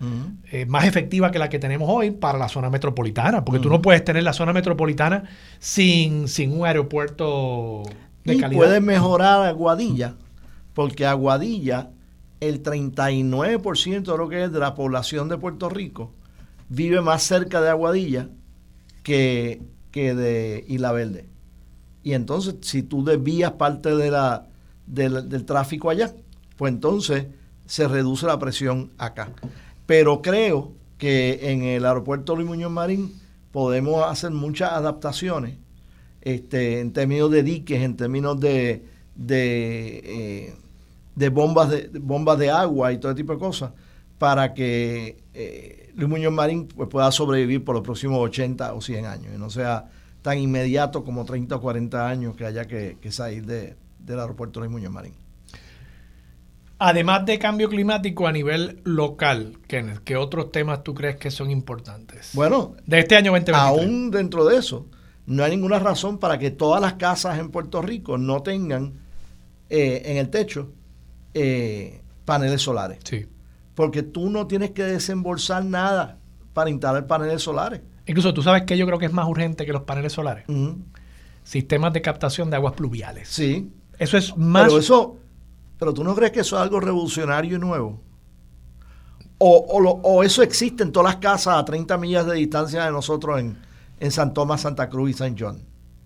eh, más efectiva que la que tenemos hoy para la zona metropolitana, porque tú no puedes tener la zona metropolitana sin, sin un aeropuerto de y calidad. Puedes mejorar Aguadilla, porque Aguadilla, el 39% de lo que es de la población de Puerto Rico, vive más cerca de Aguadilla que, que de Isla Verde. Y entonces, si tú desvías parte de la, del tráfico allá, pues entonces se reduce la presión acá. Pero creo que en el aeropuerto Luis Muñoz Marín podemos hacer muchas adaptaciones este, en términos de diques, en términos de, de, eh, bombas de, bombas de agua y todo tipo de cosas, para que eh, Luis Muñoz Marín pues, pueda sobrevivir por los próximos 80 o 100 años y no sea tan inmediato como 30 o 40 años que haya que, salir del aeropuerto Luis Muñoz Marín. Además de cambio climático a nivel local, Kenneth, ¿qué otros temas tú crees que son importantes? Bueno, de este año 2023. Aún dentro de eso, no hay ninguna razón para que todas las casas en Puerto Rico no tengan eh, en el techo eh, paneles solares. Sí. Porque tú no tienes que desembolsar nada para instalar paneles solares. Incluso tú sabes que yo creo que es más urgente que los paneles solares. Sistemas de captación de aguas pluviales. Sí. Eso es más. Pero eso pero tú no crees que eso es algo revolucionario y nuevo. O, eso existe en todas las casas a 30 millas de distancia de nosotros en, en San Tomás, Santa Cruz y San John.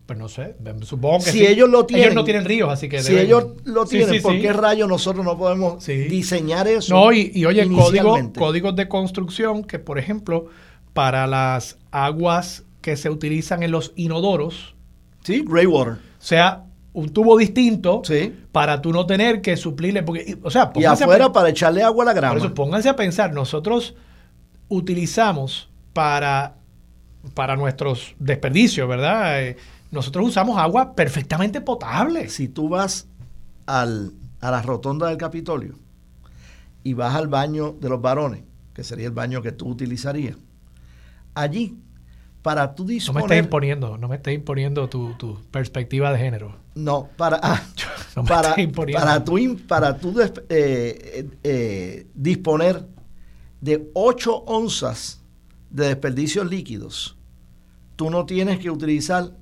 Pues no sé, supongo que si ellos lo tienen. Ellos no tienen ríos, así que. Si ellos lo tienen, ¿por qué rayos nosotros no podemos diseñar eso? No, y, y oye, código, códigos de construcción que, por ejemplo, para las aguas que se utilizan en los inodoros. Sí, gray water. Sea un tubo distinto para tú no tener que suplirle. Porque, o sea, y afuera para echarle agua a la grama. Por eso, pónganse a pensar, nosotros utilizamos para, para nuestros desperdicios, ¿verdad? Eh, nosotros usamos agua perfectamente potable. Si tú vas al, a la rotonda del Capitolio y vas al baño de los varones, que sería el baño que tú utilizarías, allí, para tú disponer... No me estés imponiendo, no me estés imponiendo tu, perspectiva de género. No, para, ah, *laughs* para, para tú, para tú eh, eh, eh, disponer de 8 onzas de desperdicios líquidos, tú no tienes que utilizar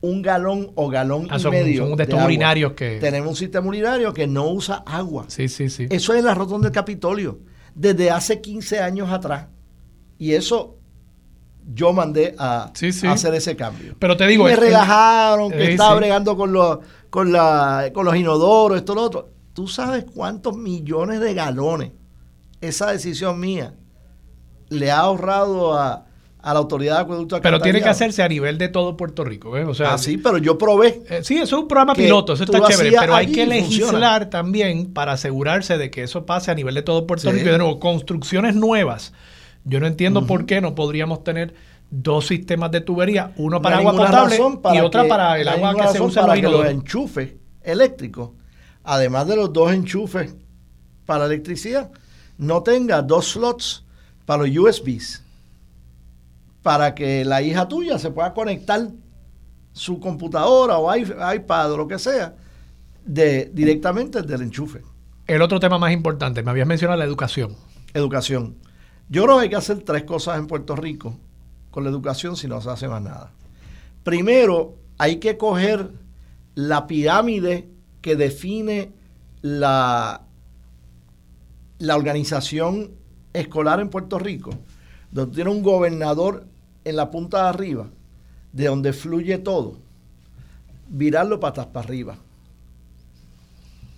un galón o galón ah, y medio. Son de estos urinarios que. Tenemos un sistema urinario que no usa agua. Sí, sí, sí. Eso es la rotonda del Capitolio. Desde hace 15 años atrás. Y eso yo mandé a, hacer ese cambio. Pero te digo. me relajaron, que estaba bregando con los, con, la, con los inodoros, esto, lo otro. ¿Tú sabes cuántos millones de galones esa decisión mía le ha ahorrado a a la autoridad de acueducto Pero tiene que hacerse a nivel de todo Puerto Rico. ¿eh? O sea, ah, sí, pero yo probé. Eh, sí, eso es un programa piloto, eso está chévere, pero hay que legislar también para asegurarse de que eso pase a nivel de todo Puerto Rico. Y de nuevo, construcciones nuevas. Yo no entiendo por qué no podríamos tener dos sistemas de tubería, uno para agua potable y otra para el agua que se usa para los enchufes eléctricos, además de los dos enchufes para electricidad, no tenga dos slots para los USBs para que la hija tuya se pueda conectar su computadora o iPad o lo que sea de, directamente del enchufe. El otro tema más importante, me habías mencionado la educación. Educación. Yo creo que hay que hacer tres cosas en Puerto Rico con la educación si no se hace más nada. Primero, hay que coger la pirámide que define la, la organización escolar en Puerto Rico, donde tiene un gobernador en la punta de arriba, de donde fluye todo, virarlo patas para arriba.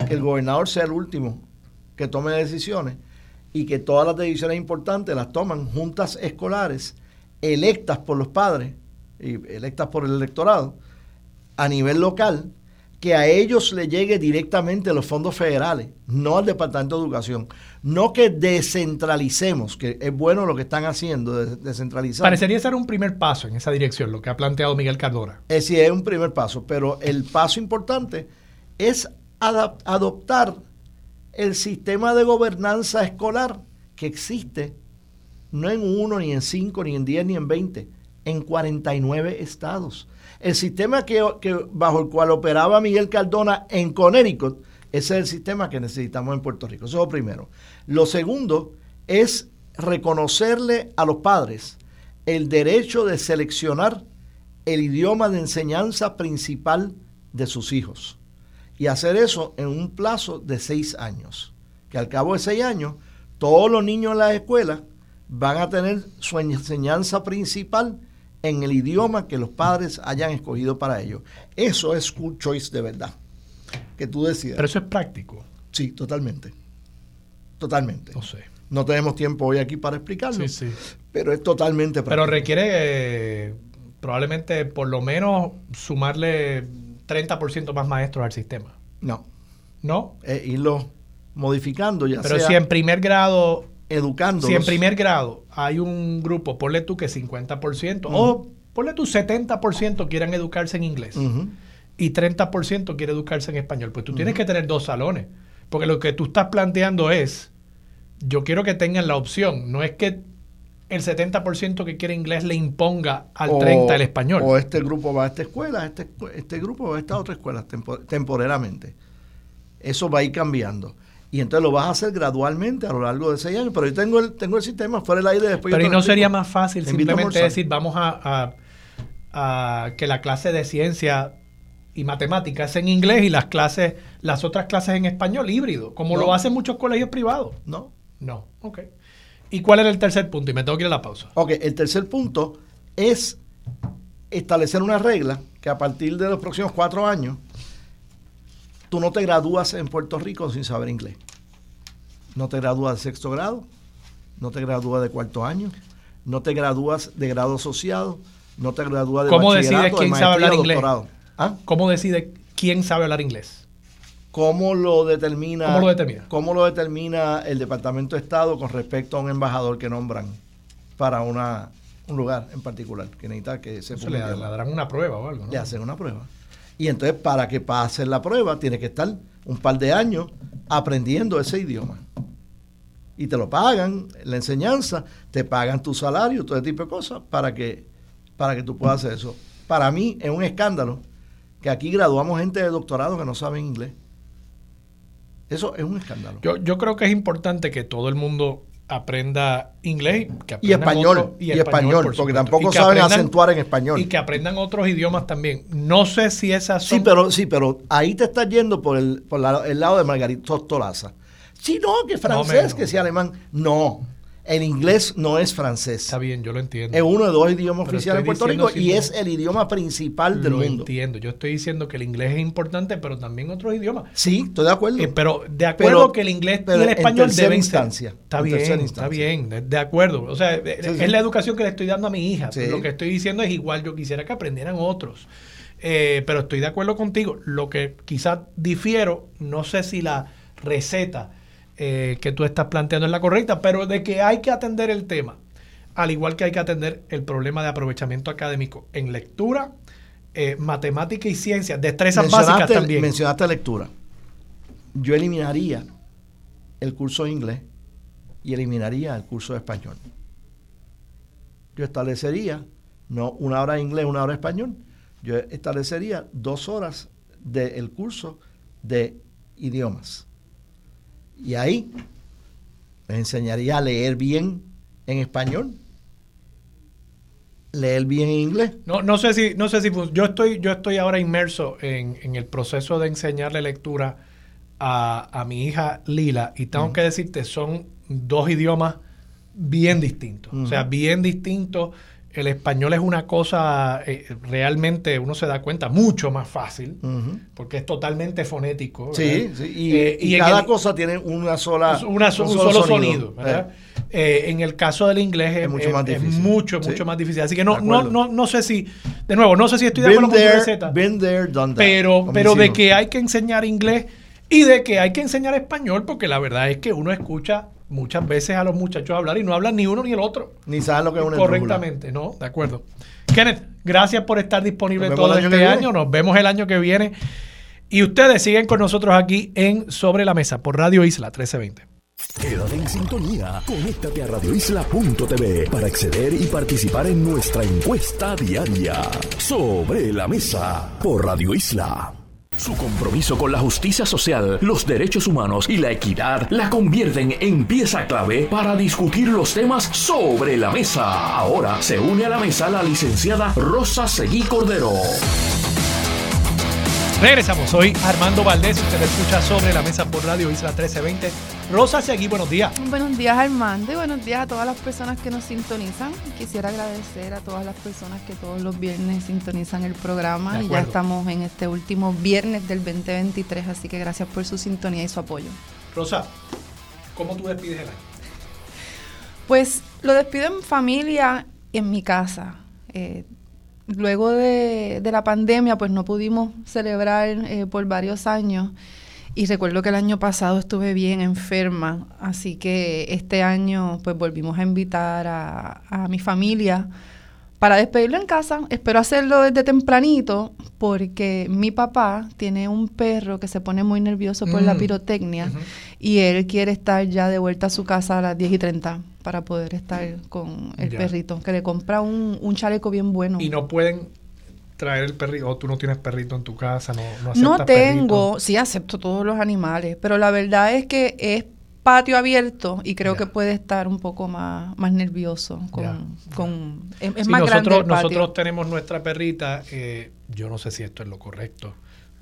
Que el gobernador sea el último que tome decisiones y que todas las decisiones importantes las toman juntas escolares electas por los padres y electas por el electorado a nivel local que a ellos le llegue directamente los fondos federales, no al Departamento de Educación. No que descentralicemos, que es bueno lo que están haciendo, descentralizar. Parecería ser un primer paso en esa dirección, lo que ha planteado Miguel Cardona. Es sí, es un primer paso, pero el paso importante es adoptar el sistema de gobernanza escolar que existe, no en uno, ni en cinco, ni en diez, ni en veinte, en 49 estados. El sistema que, bajo el cual operaba Miguel Cardona en Connecticut, ese es el sistema que necesitamos en Puerto Rico. Eso es lo primero. Lo segundo es reconocerle a los padres el derecho de seleccionar el idioma de enseñanza principal de sus hijos. Y hacer eso en un plazo de seis años. Que al cabo de seis años, todos los niños en la escuela van a tener su enseñanza principal en el idioma que los padres hayan escogido para ellos. Eso es school choice de verdad. Que tú decidas. Pero eso es práctico. Sí, totalmente. Totalmente. No sé. No tenemos tiempo hoy aquí para explicarlo. Sí, sí. Pero es totalmente práctico. Pero requiere eh, probablemente por lo menos sumarle 30% más maestros al sistema. No. ¿No? Eh, irlo modificando ya Pero si en primer grado educando. Si en primer grado hay un grupo, ponle tú que 50%, o ponle tú 70% quieran educarse en inglés y 30% quiere educarse en español, pues tú tienes que tener dos salones. Porque lo que tú estás planteando es, yo quiero que tengan la opción, no es que el 70% que quiere inglés le imponga al 30% el español. O este grupo va a esta escuela, este, este grupo va a esta otra escuela temporalmente. Eso va a ir cambiando y entonces lo vas a hacer gradualmente a lo largo de seis años. Pero yo tengo el, tengo el sistema fuera del aire después. Pero ¿y no sería más fácil simplemente decir, vamos a, que la clase de ciencia y matemáticas en inglés y las clases, las otras clases en español híbrido, como lo hacen muchos colegios privados? No. No, ok. ¿Y cuál era el tercer punto? Y me tengo que ir a la pausa. Ok, el tercer punto es establecer una regla que a partir de los próximos cuatro años, tú no te gradúas en Puerto Rico sin saber inglés. No te gradúas de sexto grado, no te gradúas de cuarto año, no te gradúas de grado asociado, no te gradúas de ¿Cómo decides quién sabe hablar inglés? ¿Ah? ¿Cómo decide quién sabe hablar inglés? ¿Cómo lo determina? ¿Cómo lo determina? ¿Cómo lo determina el Departamento de Estado con respecto a un embajador que nombran para una, un lugar en particular que necesita que se le, darán una prueba o algo, ¿no? Le hacen una prueba. Y entonces, para que pase la prueba, tiene que estar un par de años aprendiendo ese idioma. Y te lo pagan, la enseñanza, te pagan tu salario, todo ese tipo de cosas, para que, para que tú puedas hacer eso. Para mí es un escándalo que aquí graduamos gente de doctorado que no saben inglés. Eso es un escándalo. Yo, yo creo que es importante que todo el mundo aprenda inglés y español, y, español, porque tampoco saben acentuar en español. Y que aprendan otros idiomas también. No sé si esas son... Sí, pero, sí, pero ahí te estás yendo por el, por el lado de Margarita Tolaza. Sí, no, que francés, que sea alemán. No, el inglés no es francés. Está bien, yo lo entiendo. Es uno de dos idiomas oficiales en Puerto Rico y es el idioma principal del mundo. Lo entiendo. Yo estoy diciendo que el inglés es importante, pero también otros idiomas. Sí, estoy de acuerdo. Eh, pero de acuerdo que el inglés y el español deben instancia. Está bien, está bien, de, acuerdo. O sea, es la educación que le estoy dando a mi hija. Lo que estoy diciendo es igual, yo quisiera que aprendieran otros. Eh, pero estoy de acuerdo contigo. Lo que quizás difiero, no sé si la receta eh, que tú estás planteando es la correcta, pero de que hay que atender el tema, al igual que hay que atender el problema de aprovechamiento académico en lectura, eh, matemática y ciencia, destrezas básicas también. Mencionaste lectura. Yo eliminaría el curso de inglés y eliminaría el curso de español. Yo establecería no una hora de inglés, una hora de español. Yo establecería dos horas del curso de idiomas. Y ahí les enseñaría a leer bien en español, leer bien en inglés. No, no sé si, no sé si yo estoy, yo estoy ahora inmerso en, el proceso de enseñarle lectura a, mi hija Lila, y tengo que decirte, son dos idiomas bien distintos. O sea, bien distintos el español es una cosa eh, realmente, uno se da cuenta, mucho más fácil, porque es totalmente fonético. Sí, sí, y, eh, cada cosa tiene una sola, un, solo, sonido. Eh. en el caso del inglés es, mucho, más difícil. mucho, mucho más difícil. Así que no, no, no, no sé si, de nuevo, no sé si estoy de acuerdo con tu receta. pero, pero de que hay que enseñar inglés y de que hay que enseñar español, porque la verdad es que uno escucha muchas veces a los muchachos hablar y no hablan ni uno ni el otro. Ni saben lo que es una Correctamente, no, de acuerdo. Kenneth, gracias por estar disponible todo este año. Nos vemos el año que viene. Y ustedes siguen con nosotros aquí en Sobre la Mesa por Radio Isla 1320. Quédate en sintonía. Conéctate a radioisla.tv para acceder y participar en nuestra encuesta diaria. Sobre la Mesa por Radio Isla. Su compromiso con la justicia social, los derechos humanos y la equidad la convierten en pieza clave para discutir los temas sobre la mesa. Ahora se une a la mesa la licenciada Rosa Seguí Cordero. Regresamos, soy Armando Valdés, usted escucha sobre la mesa por Radio Isla 1320. Rosa Seguí, buenos días. Buenos días Armando y buenos días a todas las personas que nos sintonizan. Quisiera agradecer a todas las personas que todos los viernes sintonizan el programa y ya estamos en este último viernes del 2023, así que gracias por su sintonía y su apoyo. Rosa, ¿cómo tú despides el año? Pues lo despido en familia y en mi casa. Eh, luego de, la pandemia, pues no pudimos celebrar eh, por varios años. Y recuerdo que el año pasado estuve bien enferma, así que este año pues volvimos a invitar a, a mi familia para despedirlo en casa. Espero hacerlo desde tempranito porque mi papá tiene un perro que se pone muy nervioso por la mm. pirotecnia y él quiere estar ya de vuelta a su casa a las 10 y 30 para poder estar con el perrito, que le compra un, un chaleco bien bueno. Y no pueden traer el perrito, o tú no tienes perrito en tu casa, no, no No tengo, sí acepto todos los animales, pero la verdad es que es patio abierto y creo que puede estar un poco más, más nervioso con, con es, más nosotros, grande Nosotros tenemos nuestra perrita, eh, yo no sé si esto es lo correcto,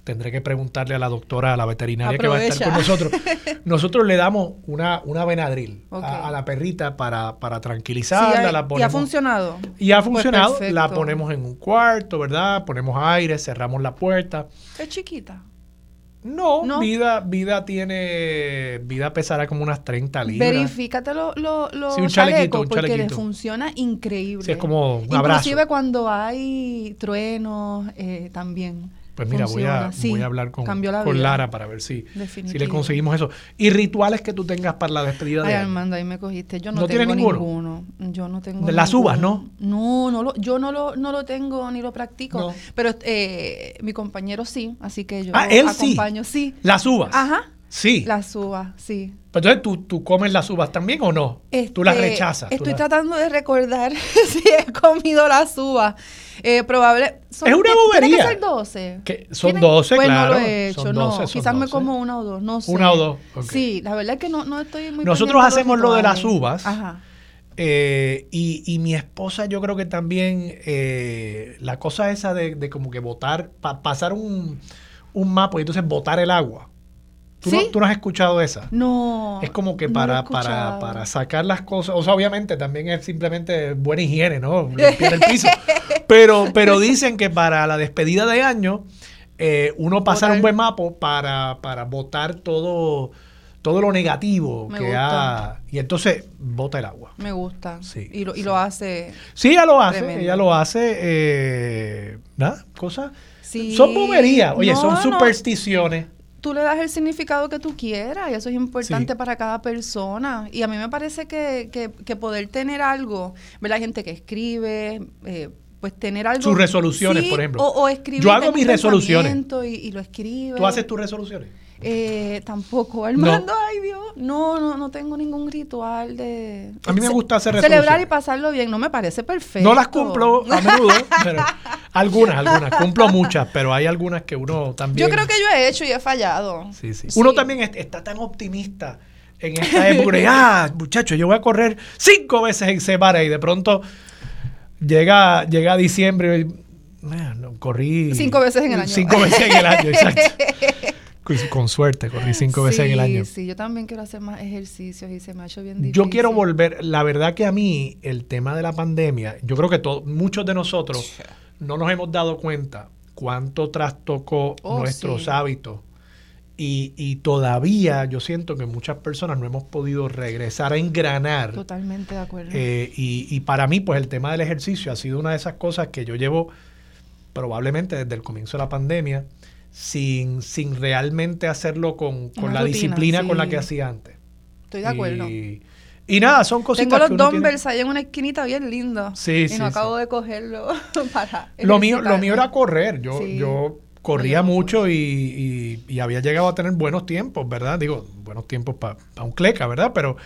tendré que preguntarle a la doctora, a la veterinaria que va a estar con nosotros. *laughs* Nosotros le damos una, una Benadryl a, la perrita para, para tranquilizarla. la ponemos, ¿Y ha funcionado? Y ha pues funcionado. la ponemos en un cuarto, ¿verdad? Ponemos aire, cerramos la puerta. Es chiquita. No, vida vida tiene vida pesará como unas 30 libras. Verifícate los lo, sí, un chalequito, un porque le funciona increíble. Sí, es como un Inclusive cuando hay truenos eh, también. Pues mira, voy a, voy a hablar con, con Lara para ver si, si le conseguimos eso. ¿Y rituales que tú tengas para la despedida Ay, de Armando, ahí me cogiste. Yo no, tengo ninguno? Yo no tengo ¿De las uvas, no? No, no lo, yo no lo, no lo tengo ni lo practico. Pero eh, mi compañero sí, así que yo ah, él acompaño. Sí. ¿Las uvas? Ajá. Sí. Las uvas, sí. Pero entonces, ¿tú, ¿tú comes las uvas también o no? ¿Tú las este, rechazas? Estoy tratando de recordar *laughs* si he comido las uvas. Eh, probable. es una bobería. ¿Tiene que ser 12? Son 12, pues claro. no lo he hecho, no. Quizás me como una o dos, no sé. Una o dos. Sí, la verdad es que no, no estoy muy Nosotros hacemos lo de las uvas. Ajá. Eh, y, y, mi esposa yo creo que también eh, la cosa esa de, de como que botar, pasar un, un mapa y entonces botar el agua. ¿Tú, no, has escuchado esa? No. Es como que para, para, para sacar las cosas, o sea, obviamente también es simplemente buena higiene, ¿no? Limpiar el piso. *laughs* pero, pero dicen que para la despedida de año, eh, uno pasar un buen mapa para, para botar todo, todo lo negativo que ha. Y entonces bota el agua. Me gusta. Sí. Y lo, y lo hace. Sí, ella lo hace. Ella lo hace. Eh, nada, cosas. Son boberías. Oye, son supersticiones tú le das el significado que tú quieras y eso es importante para cada persona. Y a mí me parece que, que, poder tener algo, ver la gente que escribe, eh, pues tener algo. Sus resoluciones, por ejemplo. O, escribir. Yo hago mis resoluciones. Y, y, lo escribe. ¿Tú haces tus resoluciones? Eh, tampoco, Armando, ay Dios. No, no, no tengo ningún ritual de... A mí me gusta hacer Celebrar y pasarlo bien, no me parece perfecto. No las cumplo a *laughs* menudo, pero algunas, algunas. Cumplo muchas, pero hay algunas que uno también... Yo creo que yo he hecho y he fallado. Sí, sí. Uno también está tan optimista en esta época. *laughs* ah, muchacho, yo voy a correr cinco veces en semana y de pronto llega, llega diciembre y... corrí... Cinco veces en el año. Cinco veces en el año, exacto. *laughs* Con suerte, corrí cinco veces en el año. Sí, yo también quiero hacer más ejercicios y se me ha hecho bien difícil. Yo quiero volver, la verdad que a mí el tema de la pandemia, yo creo que muchos de nosotros no nos hemos dado cuenta cuánto trastocó oh, nuestros hábitos. Y, todavía yo siento que muchas personas no hemos podido regresar a engranar. Totalmente de acuerdo. Eh, y, y para mí, pues el tema del ejercicio ha sido una de esas cosas que yo llevo probablemente desde el comienzo de la pandemia sin, sin realmente hacerlo con, la disciplina con la que hacía antes. Estoy de acuerdo. Y, nada, son cositas Tengo los dumbbells ahí en una esquinita bien lindo. Sí, y no acabo de cogerlo *laughs* para. Lo mío, lo mío era correr. Yo, yo corría mucho y, y, había llegado a tener buenos tiempos, ¿verdad? Digo, buenos tiempos para un cleca, ¿verdad? Pero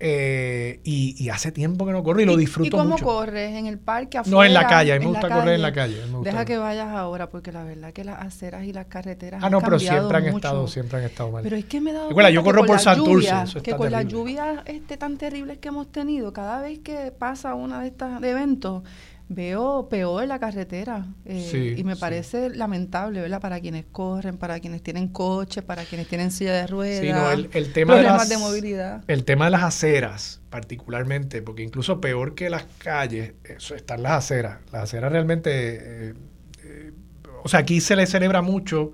eh, y, hace tiempo que no corro y lo disfruto mucho. ¿Y cómo corres? ¿En el parque, afuera? No, en la calle. A mí me gusta correr en la calle. Deja que vayas ahora porque la verdad que las aceras y las carreteras Ah, no, pero siempre han estado siempre han estado mal. Pero es que me he dado cuenta yo corro por Santurce. que con las lluvias este, tan terribles que hemos tenido, cada vez que pasa una de estas eventos, veo peor la carretera eh, y me parece lamentable, ¿verdad? Para quienes corren, para quienes tienen coche, para quienes tienen silla de ruedas, el, tema de, las, de movilidad. El tema de las aceras, particularmente, porque incluso peor que las calles, eso, están las aceras. Las aceras realmente, eh, eh, o sea, aquí se le celebra mucho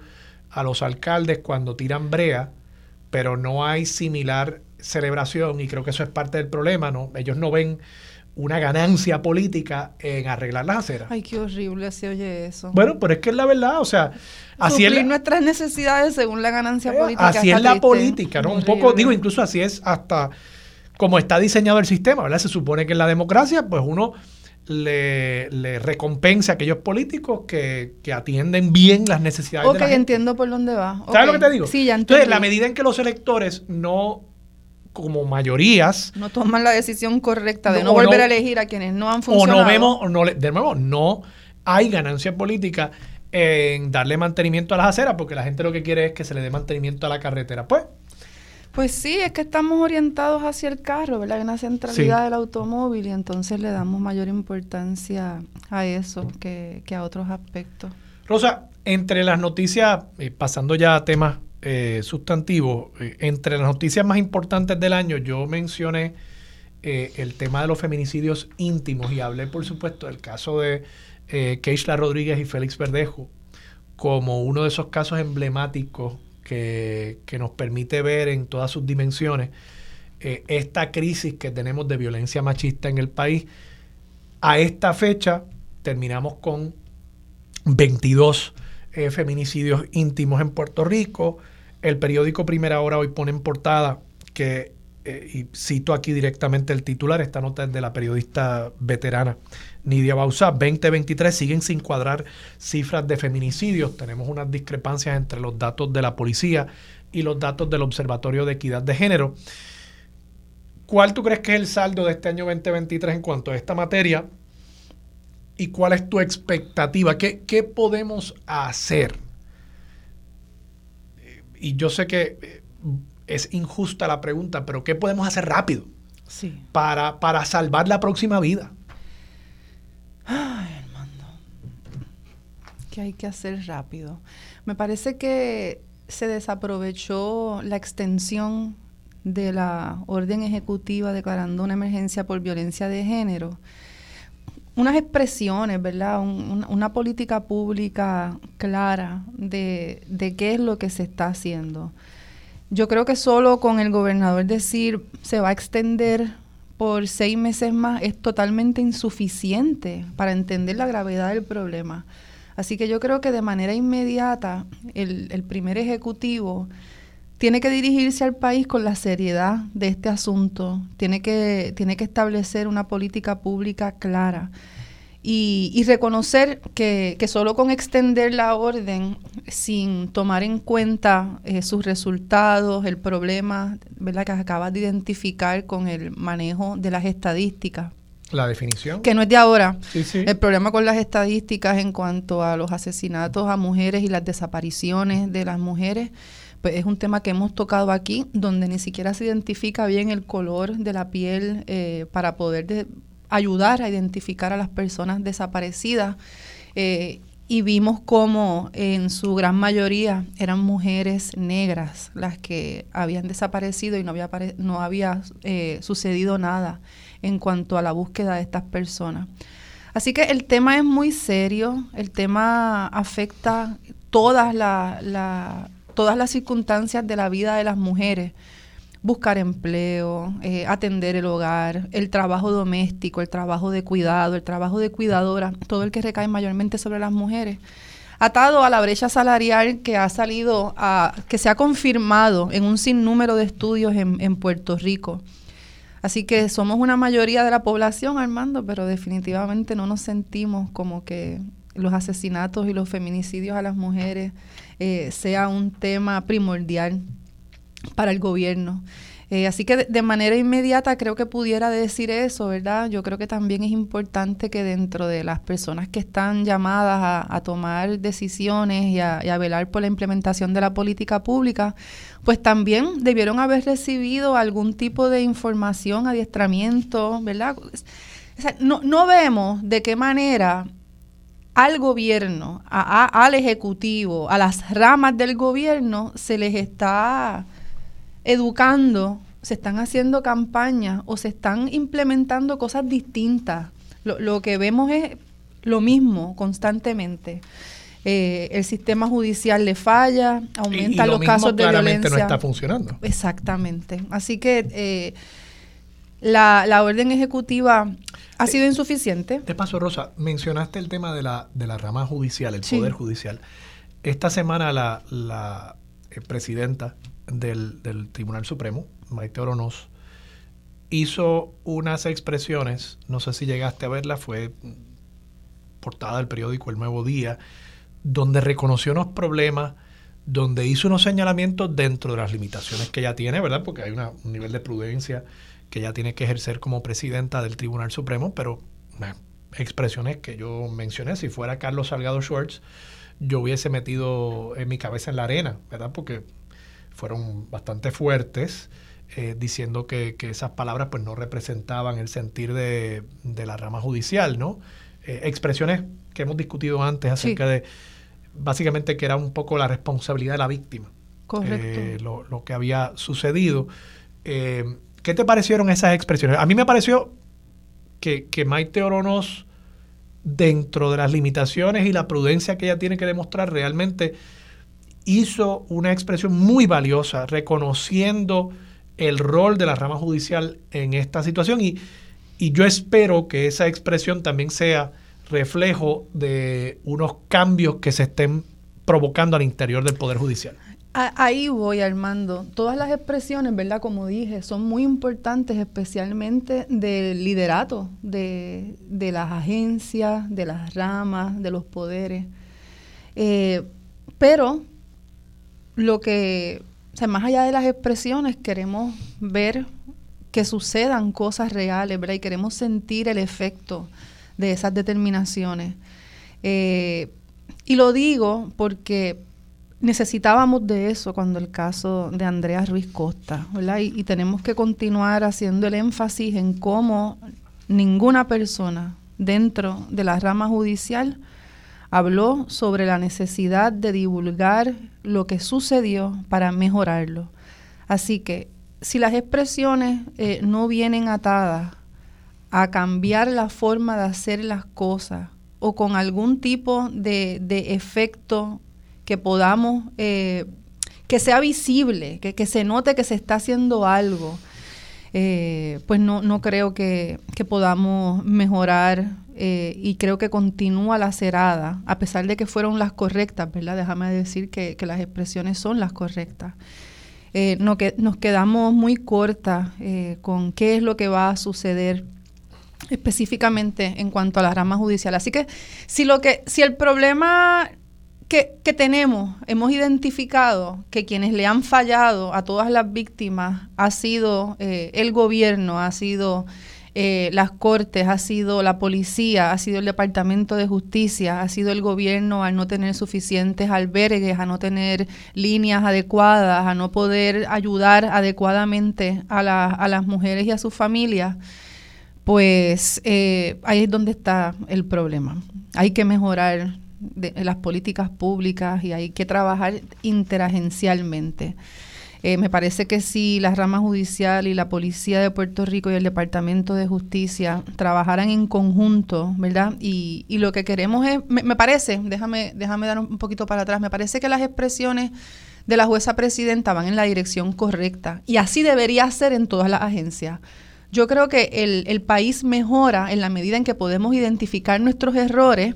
a los alcaldes cuando tiran brea, pero no hay similar celebración y creo que eso es parte del problema, ¿no? Ellos no ven una ganancia política en arreglar las aceras. Ay, qué horrible se oye eso. Bueno, pero es que es la verdad, o sea, así es nuestras necesidades según la ganancia eh, política. Así es la política, ¿no? Un poco, digo, incluso así es hasta como está diseñado el sistema, ¿verdad? Se supone que en la democracia, pues uno le, le recompensa a aquellos políticos que, atienden bien las necesidades de la entiendo por dónde va. ¿Sabes lo que te digo? Sí, ya Entonces, la medida en que los electores no como mayorías. No toman la decisión correcta de no, volver a elegir a quienes no han funcionado. O no vemos, no, de nuevo, no hay ganancia política en darle mantenimiento a las aceras, porque la gente lo que quiere es que se le dé mantenimiento a la carretera. Pues. Pues sí, es que estamos orientados hacia el carro, ¿verdad? Hay una centralidad del automóvil y entonces le damos mayor importancia a eso que, que a otros aspectos. Rosa, entre las noticias, eh, pasando ya a temas eh, sustantivos, eh, entre las noticias más importantes del año, yo mencioné el tema de los feminicidios íntimos y hablé, por supuesto, del caso de Keishla Rodríguez y Félix Verdejo como uno de esos casos emblemáticos que, que nos permite ver en todas sus dimensiones esta crisis que tenemos de violencia machista en el país. A esta fecha terminamos con 22 eh, feminicidios íntimos en Puerto Rico. El periódico Primera Hora hoy pone en portada que, eh, y cito aquí directamente el titular, esta nota es de la periodista veterana Nidia Bausa, 2023 siguen sin cuadrar cifras de feminicidios. Tenemos unas discrepancias entre los datos de la policía y los datos del Observatorio de Equidad de Género. ¿Cuál tú crees que es el saldo de este año 2023 en cuanto a esta materia? y cuál es tu expectativa. ¿Qué, podemos hacer? Y yo sé que eh, es injusta la pregunta, pero ¿qué podemos hacer rápido sí. para, para salvar la próxima vida? Ay, Armando. ¿Qué hay que hacer rápido? Me parece que se desaprovechó la extensión de la orden ejecutiva declarando una emergencia por violencia de género unas expresiones, ¿verdad? una política pública clara de, de, qué es lo que se está haciendo. Yo creo que solo con el gobernador decir se va a extender por seis meses más es totalmente insuficiente para entender la gravedad del problema. Así que yo creo que de manera inmediata el, el primer ejecutivo tiene que dirigirse al país con la seriedad de este asunto, tiene que, tiene que establecer una política pública clara y, reconocer que, solo con extender la orden sin tomar en cuenta eh, sus resultados, el problema ¿verdad? que acabas de identificar con el manejo de las estadísticas, la definición. Que no es de ahora. El problema con las estadísticas en cuanto a los asesinatos a mujeres y las desapariciones de las mujeres pues es un tema que hemos tocado aquí, donde ni siquiera se identifica bien el color de la piel eh, para poder ayudar a identificar a las personas desaparecidas. Eh, y vimos como en su gran mayoría eran mujeres negras las que habían desaparecido y no había, no había eh, sucedido nada en cuanto a la búsqueda de estas personas. Así que el tema es muy serio, el tema afecta todas las todas las circunstancias de la vida de las mujeres, buscar empleo, eh, atender el hogar, el trabajo doméstico, el trabajo de cuidado, el trabajo de cuidadora, todo el que recae mayormente sobre las mujeres, atado a la brecha salarial que ha salido, a, que se ha confirmado en un sinnúmero de estudios en, en Puerto Rico. Así que somos una mayoría de la población, Armando, pero definitivamente no nos sentimos como que los asesinatos y los feminicidios a las mujeres eh, sea un tema primordial para el gobierno. Eh, así que de, manera inmediata creo que pudiera decir eso, ¿verdad? Yo creo que también es importante que dentro de las personas que están llamadas a, tomar decisiones y a, velar por la implementación de la política pública, pues también debieron haber recibido algún tipo de información, adiestramiento, ¿verdad? no, no vemos de qué manera al gobierno, al ejecutivo, a las ramas del gobierno, se les está educando, se están haciendo campañas o se están implementando cosas distintas. Lo, que vemos es lo mismo constantemente. Eh, el sistema judicial le falla, aumenta los casos de violencia. no está funcionando. Exactamente. Así que eh, la, la orden ejecutiva ¿Ha sido insuficiente? De paso, Rosa, mencionaste el tema de la, de la rama judicial, el Poder Judicial. Esta semana la, la eh, presidenta del, Tribunal Supremo, Maite Oronoz, hizo unas expresiones, no sé si llegaste a verla, fue portada del periódico El Nuevo Día, donde reconoció unos problemas, donde hizo unos señalamientos dentro de las limitaciones que ella tiene, ¿verdad? Porque hay un nivel de prudencia que ya tiene que ejercer como presidenta del Tribunal Supremo, pero expresiones que yo mencioné, si fuera Carlos Salgado Schwartz, yo hubiese metido en mi cabeza en la arena, ¿verdad? Porque fueron bastante fuertes, eh, diciendo que, esas palabras pues no representaban el sentir de, la rama judicial, ¿no? Eh, expresiones que hemos discutido antes acerca de básicamente que era un poco la responsabilidad de la víctima. Correcto. lo, que había sucedido. ¿Qué te parecieron esas expresiones? A mí me pareció que, que Maite Oronos, dentro de las limitaciones y la prudencia que ella tiene que demostrar, realmente hizo una expresión muy valiosa, reconociendo el rol de la rama judicial en esta situación y, y yo espero que esa expresión también sea reflejo de unos cambios que se estén provocando al interior del Poder Judicial. Ahí voy, Armando. Todas las expresiones, ¿verdad? Como dije, son muy importantes, especialmente del liderato de, las agencias, de las ramas, de los poderes. Eh, pero lo que, o sea, más allá de las expresiones, queremos ver que sucedan cosas reales, ¿verdad? Y queremos sentir el efecto de esas determinaciones. Eh, y lo digo porque necesitábamos de eso cuando el caso de Andrea Ruiz Costa, ¿verdad? Y, tenemos que continuar haciendo el énfasis en cómo ninguna persona dentro de la rama judicial habló sobre la necesidad de divulgar lo que sucedió para mejorarlo. Así que si las expresiones eh, no vienen atadas a cambiar la forma de hacer las cosas o con algún tipo de, de efecto que podamos, eh, que sea visible, que, se note que se está haciendo algo, eh, pues no, no creo que, podamos mejorar eh, y creo que continúa la cerada, a pesar de que fueron las correctas, ¿verdad? Déjame decir que, las expresiones son las correctas. no que, nos quedamos muy cortas con qué es lo que va a suceder específicamente en cuanto a la rama judicial. Así que si lo que si el problema que, tenemos, hemos identificado que quienes le han fallado a todas las víctimas ha sido eh, el gobierno, ha sido eh, las cortes, ha sido la policía, ha sido el Departamento de Justicia, ha sido el gobierno al no tener suficientes albergues, a no tener líneas adecuadas, a no poder ayudar adecuadamente a, a las mujeres y a sus familias, pues eh, ahí es donde está el problema. Hay que mejorar de las políticas públicas y hay que trabajar interagencialmente. Eh, me parece que si la rama judicial y la policía de Puerto Rico y el Departamento de Justicia trabajaran en conjunto, ¿verdad? Y, y lo que queremos es, me, parece, déjame, déjame dar un poquito para atrás, me parece que las expresiones de la jueza presidenta van en la dirección correcta y así debería ser en todas las agencias. Yo creo que el, el país mejora en la medida en que podemos identificar nuestros errores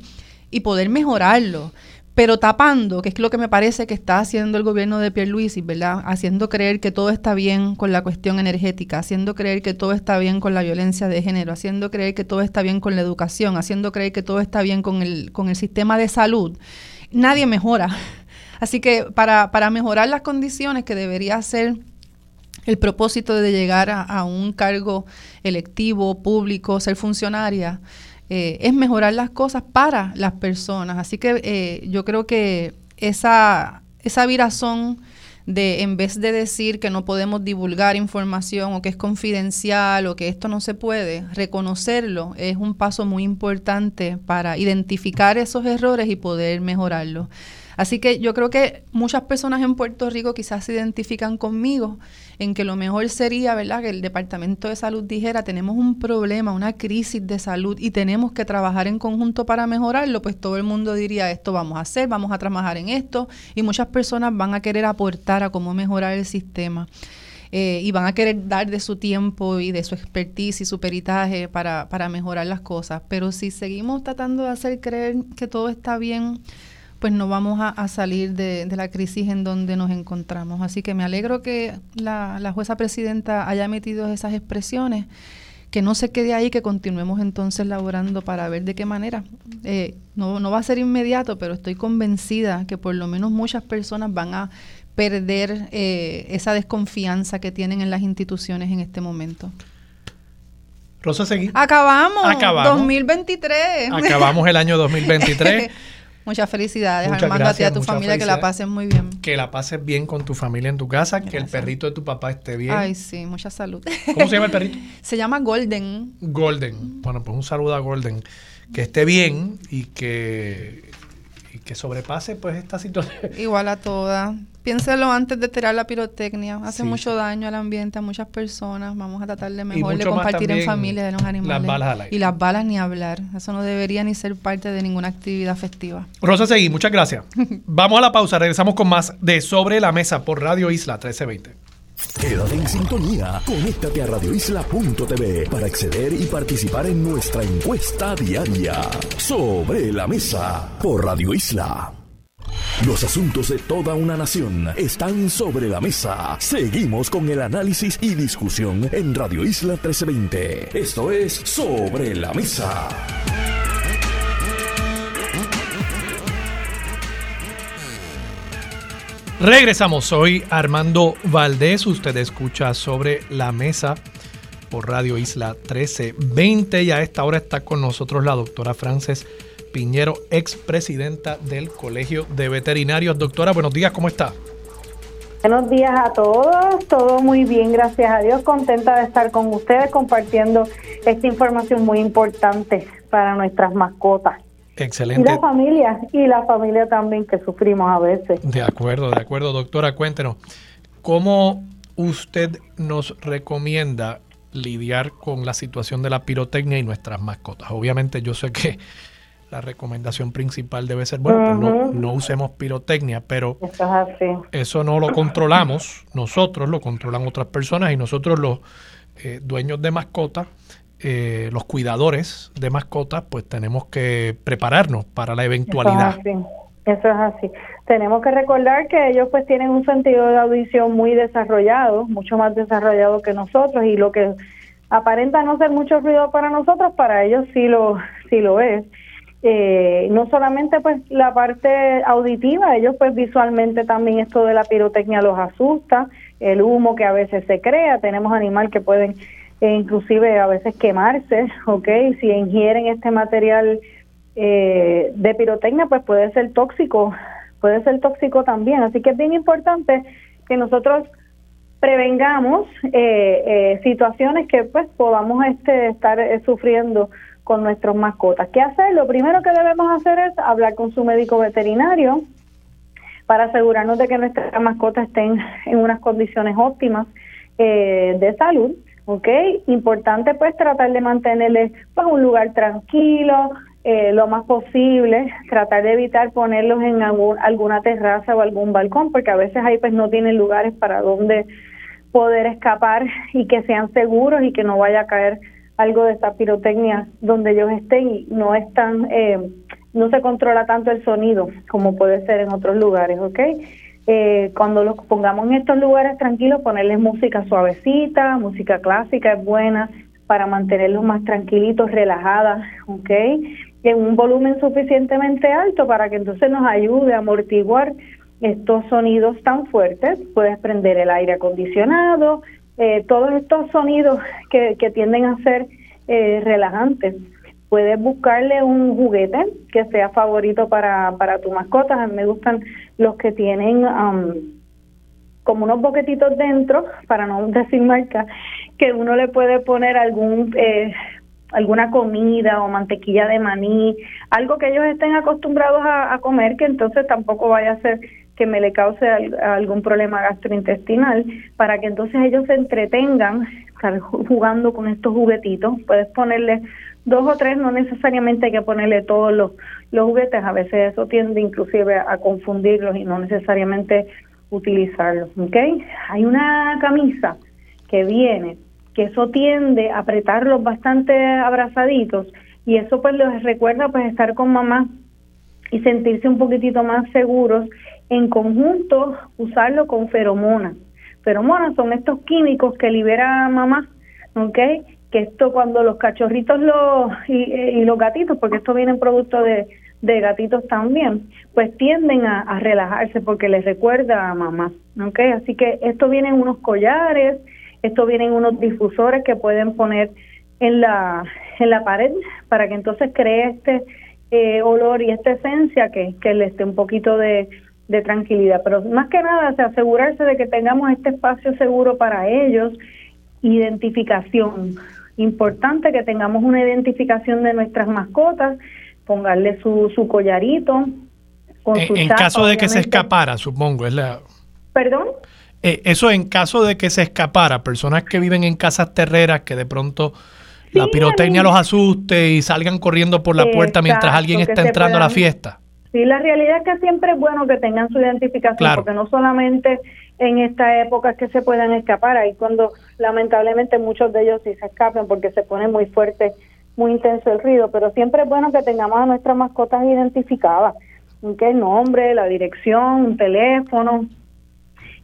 y poder mejorarlo. Pero tapando, que es lo que me parece que está haciendo el gobierno de Pierluisi, ¿verdad? Haciendo creer que todo está bien con la cuestión energética, haciendo creer que todo está bien con la violencia de género, haciendo creer que todo está bien con la educación, haciendo creer que todo está bien con el, con el sistema de salud. Nadie mejora. *laughs* Así que para, para mejorar las condiciones que debería ser el propósito de llegar a, a un cargo electivo, público, ser funcionaria, eh, es mejorar las cosas para las personas. Así que eh, yo creo que esa, esa virazón de en vez de decir que no podemos divulgar información o que es confidencial o que esto no se puede, reconocerlo es un paso muy importante para identificar esos errores y poder mejorarlos. Así que yo creo que muchas personas en Puerto Rico quizás se identifican conmigo en que lo mejor sería, ¿verdad?, que el Departamento de Salud dijera, tenemos un problema, una crisis de salud y tenemos que trabajar en conjunto para mejorarlo, pues todo el mundo diría, esto vamos a hacer, vamos a trabajar en esto y muchas personas van a querer aportar a cómo mejorar el sistema. Eh, y van a querer dar de su tiempo y de su expertise y su peritaje para, para mejorar las cosas. Pero si seguimos tratando de hacer creer que todo está bien, pues no vamos a, salir de, la crisis en donde nos encontramos. Así que me alegro que la, jueza presidenta haya metido esas expresiones, que no se quede ahí, que continuemos entonces laborando para ver de qué manera. Eh, no, no va a ser inmediato, pero estoy convencida que por lo menos muchas personas van a perder eh, esa desconfianza que tienen en las instituciones en este momento. Rosa, seguimos. Acabamos, Acabamos. 2023. Acabamos el año 2023. *laughs* Muchas felicidades, Armando, a ti y a tu familia, que la pasen muy bien. Que la pases bien con tu familia en tu casa, que el perrito de tu papá esté bien. Ay, sí, mucha salud. ¿Cómo se llama el perrito? *laughs* Se llama Golden. Golden. Bueno, pues un saludo a Golden. Que esté bien y que, y que sobrepase pues esta situación. Igual a todas. Piénselo antes de tirar la pirotecnia. Hace mucho daño al ambiente, a muchas personas. Vamos a tratar de mejor de compartir en familia de los animales. Las balas al aire. Y las balas ni hablar. Eso no debería ni ser parte de ninguna actividad festiva. Rosa Seguí, muchas gracias. *laughs* Vamos a la pausa. Regresamos con más de Sobre la Mesa por Radio Isla 1320. Quédate en sintonía. Conéctate a radioisla.tv para acceder y participar en nuestra encuesta diaria. Sobre la mesa por Radio Isla. Los asuntos de toda una nación están sobre la mesa. Seguimos con el análisis y discusión en Radio Isla 1320. Esto es Sobre la Mesa. Regresamos, soy Armando Valdés, usted escucha sobre la mesa por Radio Isla 1320 y a esta hora está con nosotros la doctora Frances Piñero, expresidenta del Colegio de Veterinarios. Doctora, buenos días, ¿cómo está? Buenos días a todos, todo muy bien, gracias a Dios, contenta de estar con ustedes compartiendo esta información muy importante para nuestras mascotas. Excelente. Y la familia, y la familia también que sufrimos a veces. De acuerdo, de acuerdo, doctora, cuéntenos, ¿cómo usted nos recomienda lidiar con la situación de la pirotecnia y nuestras mascotas? Obviamente yo sé que la recomendación principal debe ser, bueno, pues no, usemos pirotecnia, pero eso, no lo controlamos nosotros, lo controlan otras personas y nosotros los eh, dueños de mascotas eh, los cuidadores de mascotas, pues tenemos que prepararnos para la eventualidad. Eso es así. Tenemos que recordar que ellos pues tienen un sentido de audición muy desarrollado, mucho más desarrollado que nosotros y lo que aparenta no ser mucho ruido para nosotros, para ellos sí lo sí lo es. Eh, no solamente pues la parte auditiva, ellos pues visualmente también esto de la pirotecnia los asusta, el humo que a veces se crea, tenemos animales que pueden e inclusive a veces quemarse, *laughs* ¿ok? Si ingieren este material eh, de pirotecnia, pues puede ser tóxico, puede ser tóxico también. Así que es bien importante que nosotros prevengamos eh, eh, situaciones que pues podamos este, estar sufriendo con nuestros mascotas. ¿Qué hacer? Lo primero que debemos hacer es hablar con su médico veterinario para asegurarnos de que nuestras mascotas estén *laughs* en unas condiciones óptimas de salud ¿ok? Importante pues tratar de mantenerles pues un lugar tranquilo, eh, lo más posible, tratar de evitar ponerlos en alguna terraza o algún balcón, porque a veces ahí pues no tienen lugares para donde poder escapar y que sean seguros y que no vaya a caer algo de esta pirotecnia donde ellos estén y no están, eh, no se controla tanto el sonido como puede ser en otros lugares, ¿ok? eh, cuando los pongamos en estos lugares tranquilos, ponerles música suavecita, música clásica es buena para mantenerlos más tranquilitos, relajadas, ¿ok? En un volumen suficientemente alto para que entonces nos ayude a amortiguar estos sonidos tan fuertes. Puedes prender el aire acondicionado, eh, todos estos sonidos que, tienden a ser eh, relajantes puedes buscarle un juguete que sea favorito para, para tu mascota. A mí me gustan los que tienen um, como unos boquetitos dentro, para no decir marca, que uno le puede poner algún eh, alguna comida o mantequilla de maní, algo que ellos estén acostumbrados a, comer, que entonces tampoco vaya a ser que me le cause algún problema gastrointestinal, para que entonces ellos se entretengan jugando con estos juguetitos. Puedes ponerle dos o tres, no necesariamente hay que ponerle todos los, los juguetes, a veces eso tiende inclusive a confundirlos y no necesariamente utilizarlos, ¿ok? Hay una camisa que viene, que eso tiende a apretarlos bastante abrazaditos y eso pues les recuerda pues estar con mamá y sentirse un poquitito más seguros, en conjunto usarlo con feromonas. Feromonas son estos químicos que libera mamá, ¿ok? que esto cuando los cachorritos los, y, los gatitos, porque esto viene en producto de, gatitos también, pues tienden a, relajarse porque les recuerda a mamá, ¿ok? Así que esto viene en unos collares, esto viene en unos difusores que pueden poner en la, en la pared para que entonces cree este eh, olor y esta esencia que, que les dé un poquito de, de tranquilidad. Pero más que nada, asegurarse de que tengamos este espacio seguro para ellos, identificación, Importante que tengamos una identificación de nuestras mascotas, pongarle su, su collarito, con en, su en chapa, caso de que se escapara, supongo, es la... ¿Perdón? Eh, eso en caso de que se escapara, personas que viven en casas terreras que de pronto la pirotecnia los asuste y salgan corriendo por la puerta mientras alguien está entrando a la fiesta. Sí, la realidad es que siempre es bueno que tengan su identificación, Claro. porque no solamente en esta época es que se puedan escapar, ahí cuando lamentablemente muchos de ellos sí se escapan porque se pone muy fuerte, muy intenso el ruido, pero siempre es bueno que tengamos a nuestras mascotas identificadas, el nombre, la dirección, un teléfono,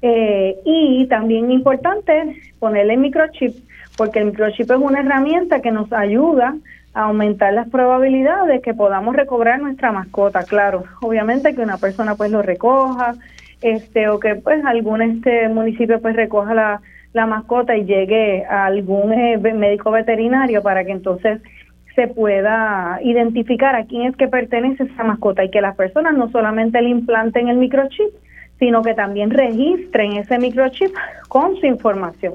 eh, y también importante ponerle microchip, porque el microchip es una herramienta que nos ayuda aumentar las probabilidades de que podamos recobrar nuestra mascota. Claro, obviamente que una persona pues lo recoja, este o que pues algún este municipio pues recoja la, la mascota y llegue a algún eh, médico veterinario para que entonces se pueda identificar a quién es que pertenece esa mascota y que las personas no solamente le implanten el microchip, sino que también registren ese microchip con su información.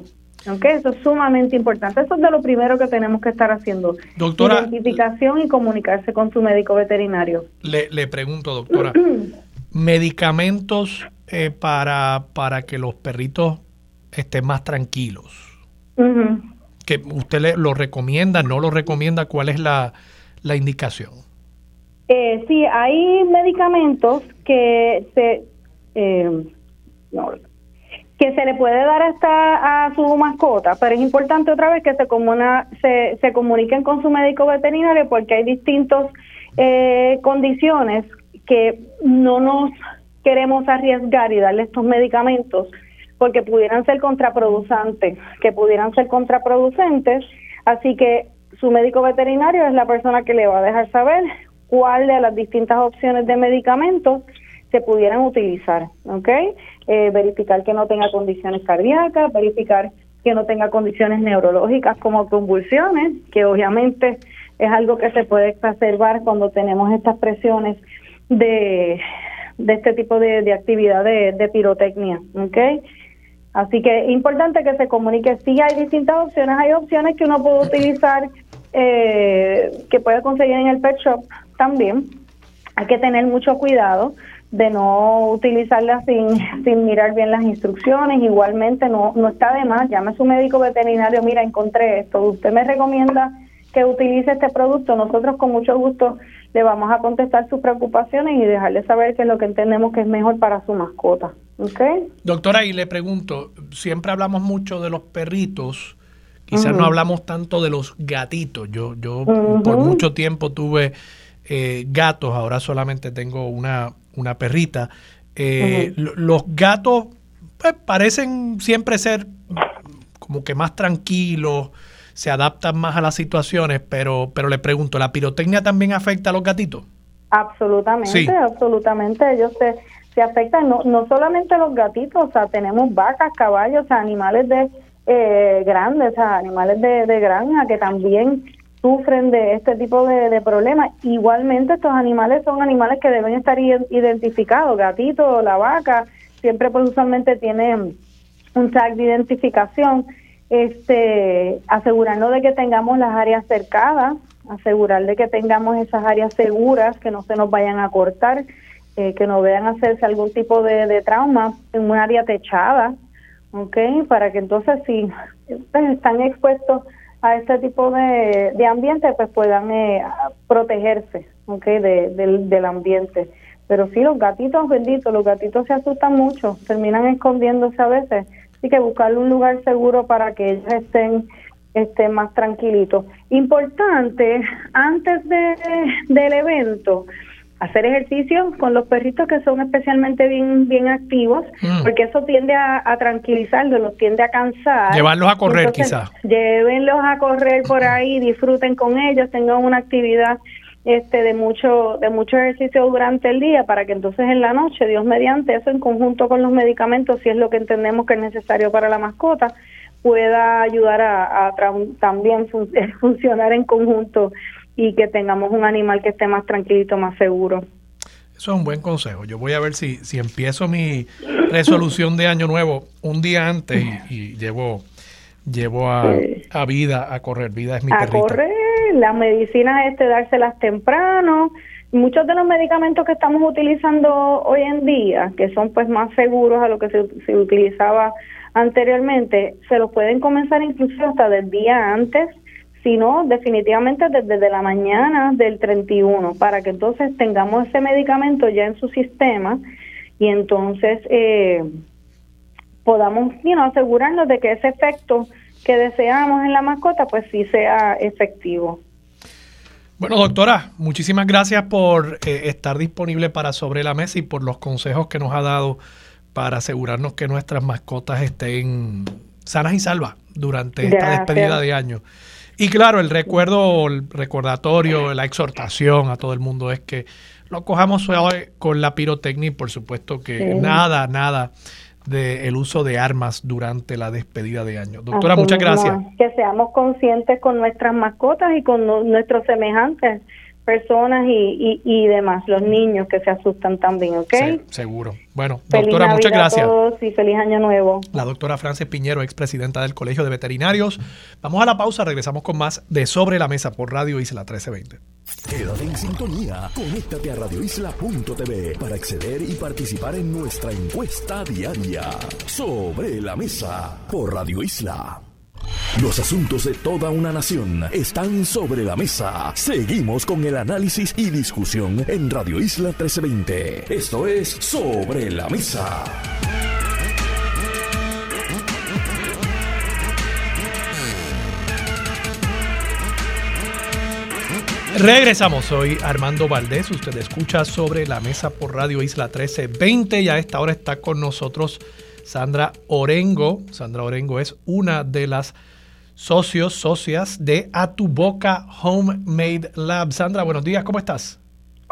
¿Ok? Eso es sumamente importante. Eso es de lo primero que tenemos que estar haciendo. Doctora- Identificación y comunicarse con su médico veterinario. Le, le pregunto, doctora, *clears throat* medicamentos eh, para, para que los perritos estén más tranquilos. Que usted le, lo recomienda, no lo recomienda, cuál es la, la indicación. Eh, sí, hay medicamentos que se eh, no, que se le puede dar hasta a su mascota, pero es importante otra vez que se, comuna, se, se comuniquen con su médico veterinario porque hay distintas eh, condiciones que no nos queremos arriesgar y darle estos medicamentos porque pudieran ser contraproducentes, que pudieran ser contraproducentes, así que su médico veterinario es la persona que le va a dejar saber cuál de las distintas opciones de medicamentos se pudieran utilizar, ¿ok? Eh, verificar que no tenga condiciones cardíacas, verificar que no tenga condiciones neurológicas como convulsiones, que obviamente es algo que se puede exacerbar cuando tenemos estas presiones de, de este tipo de, de actividad de, de pirotecnia, ¿ok? Así que es importante que se comunique. Sí, hay distintas opciones. Hay opciones que uno puede utilizar, eh, que puede conseguir en el pet shop también. Hay que tener mucho cuidado de no utilizarlas sin, sin mirar bien las instrucciones. Igualmente, no, no está de más. Llame a su médico veterinario. Mira, encontré esto. Usted me recomienda que utilice este producto. Nosotros, con mucho gusto, le vamos a contestar sus preocupaciones y dejarle saber que es lo que entendemos que es mejor para su mascota. ¿Ok? Doctora, y le pregunto, siempre hablamos mucho de los perritos, quizás no hablamos tanto de los gatitos. Yo, yo por mucho tiempo tuve eh, gatos, ahora solamente tengo una, una perrita. Eh, lo- Los gatos pues, parecen siempre ser como que más tranquilos, se adaptan más a las situaciones, pero, pero le pregunto, ¿la pirotecnia también afecta a los gatitos? Absolutamente, Sí. absolutamente. Ellos se, se afectan, no, no solamente los gatitos, o sea, tenemos vacas, caballos, o sea, animales de eh, grandes, o sea, animales de, de granja que también sufren de este tipo de, problemas. Igualmente, estos animales son animales que deben estar iden- identificados. Gatito, la vaca, siempre pues usualmente tienen un tag de identificación, este, asegurarnos de que tengamos las áreas cercadas, asegurar de que tengamos esas áreas seguras, que no se nos vayan a cortar, eh, que no vean hacerse algún tipo de, trauma en un área techada, ¿ok? Para que entonces si *laughs* están expuestos a este tipo de, de ambiente, pues puedan eh, protegerse, ¿ok? De- del, del ambiente. Pero sí, los gatitos benditos, los gatitos se asustan mucho, terminan escondiéndose a veces. Así que buscarle un lugar seguro para que ellos estén, estén más tranquilitos. Importante, antes de, del evento, hacer ejercicio con los perritos que son especialmente bien, bien activos, Mm. porque eso tiende a, a tranquilizarlos, los tiende a cansar. Llevarlos a correr, quizás. Llévenlos a correr por ahí, disfruten con ellos, tengan una actividad este de mucho de mucho ejercicio durante el día para que entonces en la noche, Dios mediante eso en conjunto con los medicamentos, si es lo que entendemos que es necesario para la mascota, pueda ayudar a, también fun- *laughs* funcionar en conjunto y que tengamos un animal que esté más tranquilito, más seguro. Eso es un buen consejo. Yo voy a ver si, si empiezo mi resolución de año nuevo un día antes y, y llevo, llevo a, a vida a correr. Vida es mi a perrita. correr, las medicinas este dárselas temprano, muchos de los medicamentos que estamos utilizando hoy en día, que son pues más seguros a lo que se, se utilizaba anteriormente, se los pueden comenzar incluso hasta del día antes, sino definitivamente desde la mañana del 31, para que entonces tengamos ese medicamento ya en su sistema y entonces eh, podamos asegurarnos de que ese efecto que deseamos en la mascota pues sí sea efectivo. Bueno, doctora, muchísimas gracias por eh, estar disponible para Sobre la Mesa y por los consejos que nos ha dado para asegurarnos que nuestras mascotas estén sanas y salvas durante esta despedida de año. Y claro, el recuerdo, el recordatorio, la exhortación a todo el mundo es que lo cojamos suave con la pirotecnia y por supuesto que nada, nada del uso de armas durante la despedida de año. Doctora, muchas gracias. que seamos conscientes con nuestras mascotas y con nuestros semejantes personas y, y, demás, los niños que se asustan también, ¿ok? seguro. Bueno, doctora, muchas gracias. A todos y feliz año nuevo. La doctora Frances Piñero, expresidenta del Colegio de Veterinarios. Vamos a la pausa, regresamos con más de Sobre la Mesa por Radio Isla 1320. Quédate en sintonía, conéctate a radioisla.tv para acceder y participar en nuestra encuesta diaria. Sobre la Mesa por Radio Isla. Los asuntos de toda una nación están sobre la mesa. Seguimos con el análisis y discusión en Radio Isla 1320. Esto es Sobre la Mesa. Regresamos, soy Armando Valdés, usted escucha sobre la mesa por Radio Isla 1320 y a esta hora está con nosotros Sandra Orengo. Sandra Orengo es una de las socios, socias de A Tu Boca Homemade Lab. Sandra, buenos días, ¿cómo estás?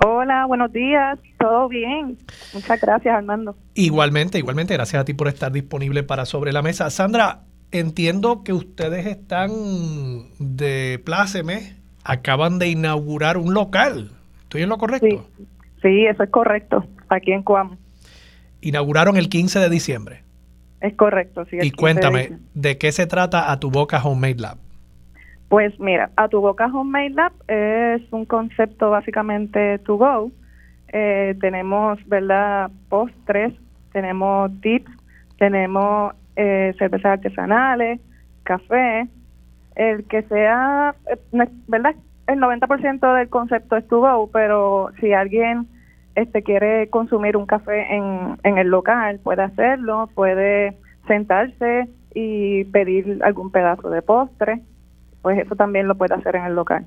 Hola, buenos días, todo bien. Muchas gracias, Armando. Igualmente, igualmente, gracias a ti por estar disponible para Sobre la Mesa. Sandra, entiendo que ustedes están de pláceme, acaban de inaugurar un local. ¿Estoy en lo correcto? Sí, eso es correcto, aquí en Cuam. Inauguraron el 15 de diciembre. Es correcto, sí. Y cuéntame, ¿de qué se trata A Tu Boca Homemade Lab? Pues mira, A Tu Boca Homemade Lab es un concepto básicamente to go. Eh, tenemos, ¿verdad? Postres, tenemos tips, tenemos eh, cervezas artesanales, café. El que sea, eh, ¿verdad? El 90% del concepto es to go, pero si alguien este quiere consumir un café en, en el local, puede hacerlo, puede sentarse y pedir algún pedazo de postre, pues eso también lo puede hacer en el local.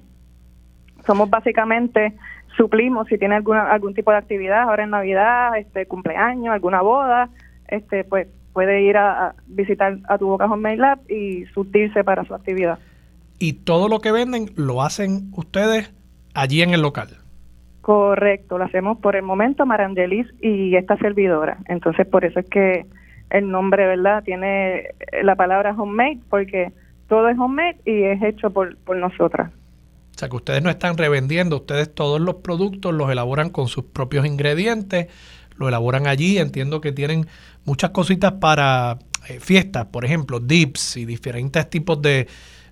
Somos básicamente, suplimos si tiene alguna, algún tipo de actividad, ahora en Navidad, este cumpleaños, alguna boda, este pues puede ir a, visitar a tu Boca Home Lab y surtirse para su actividad. Y todo lo que venden lo hacen ustedes allí en el local. Correcto, lo hacemos por el momento Marangelis y esta servidora. Entonces, por eso es que el nombre, ¿verdad? Tiene la palabra homemade porque todo es homemade y es hecho por, por nosotras. O sea, que ustedes no están revendiendo, ustedes todos los productos los elaboran con sus propios ingredientes, lo elaboran allí. Entiendo que tienen muchas cositas para eh, fiestas, por ejemplo, dips y diferentes tipos de,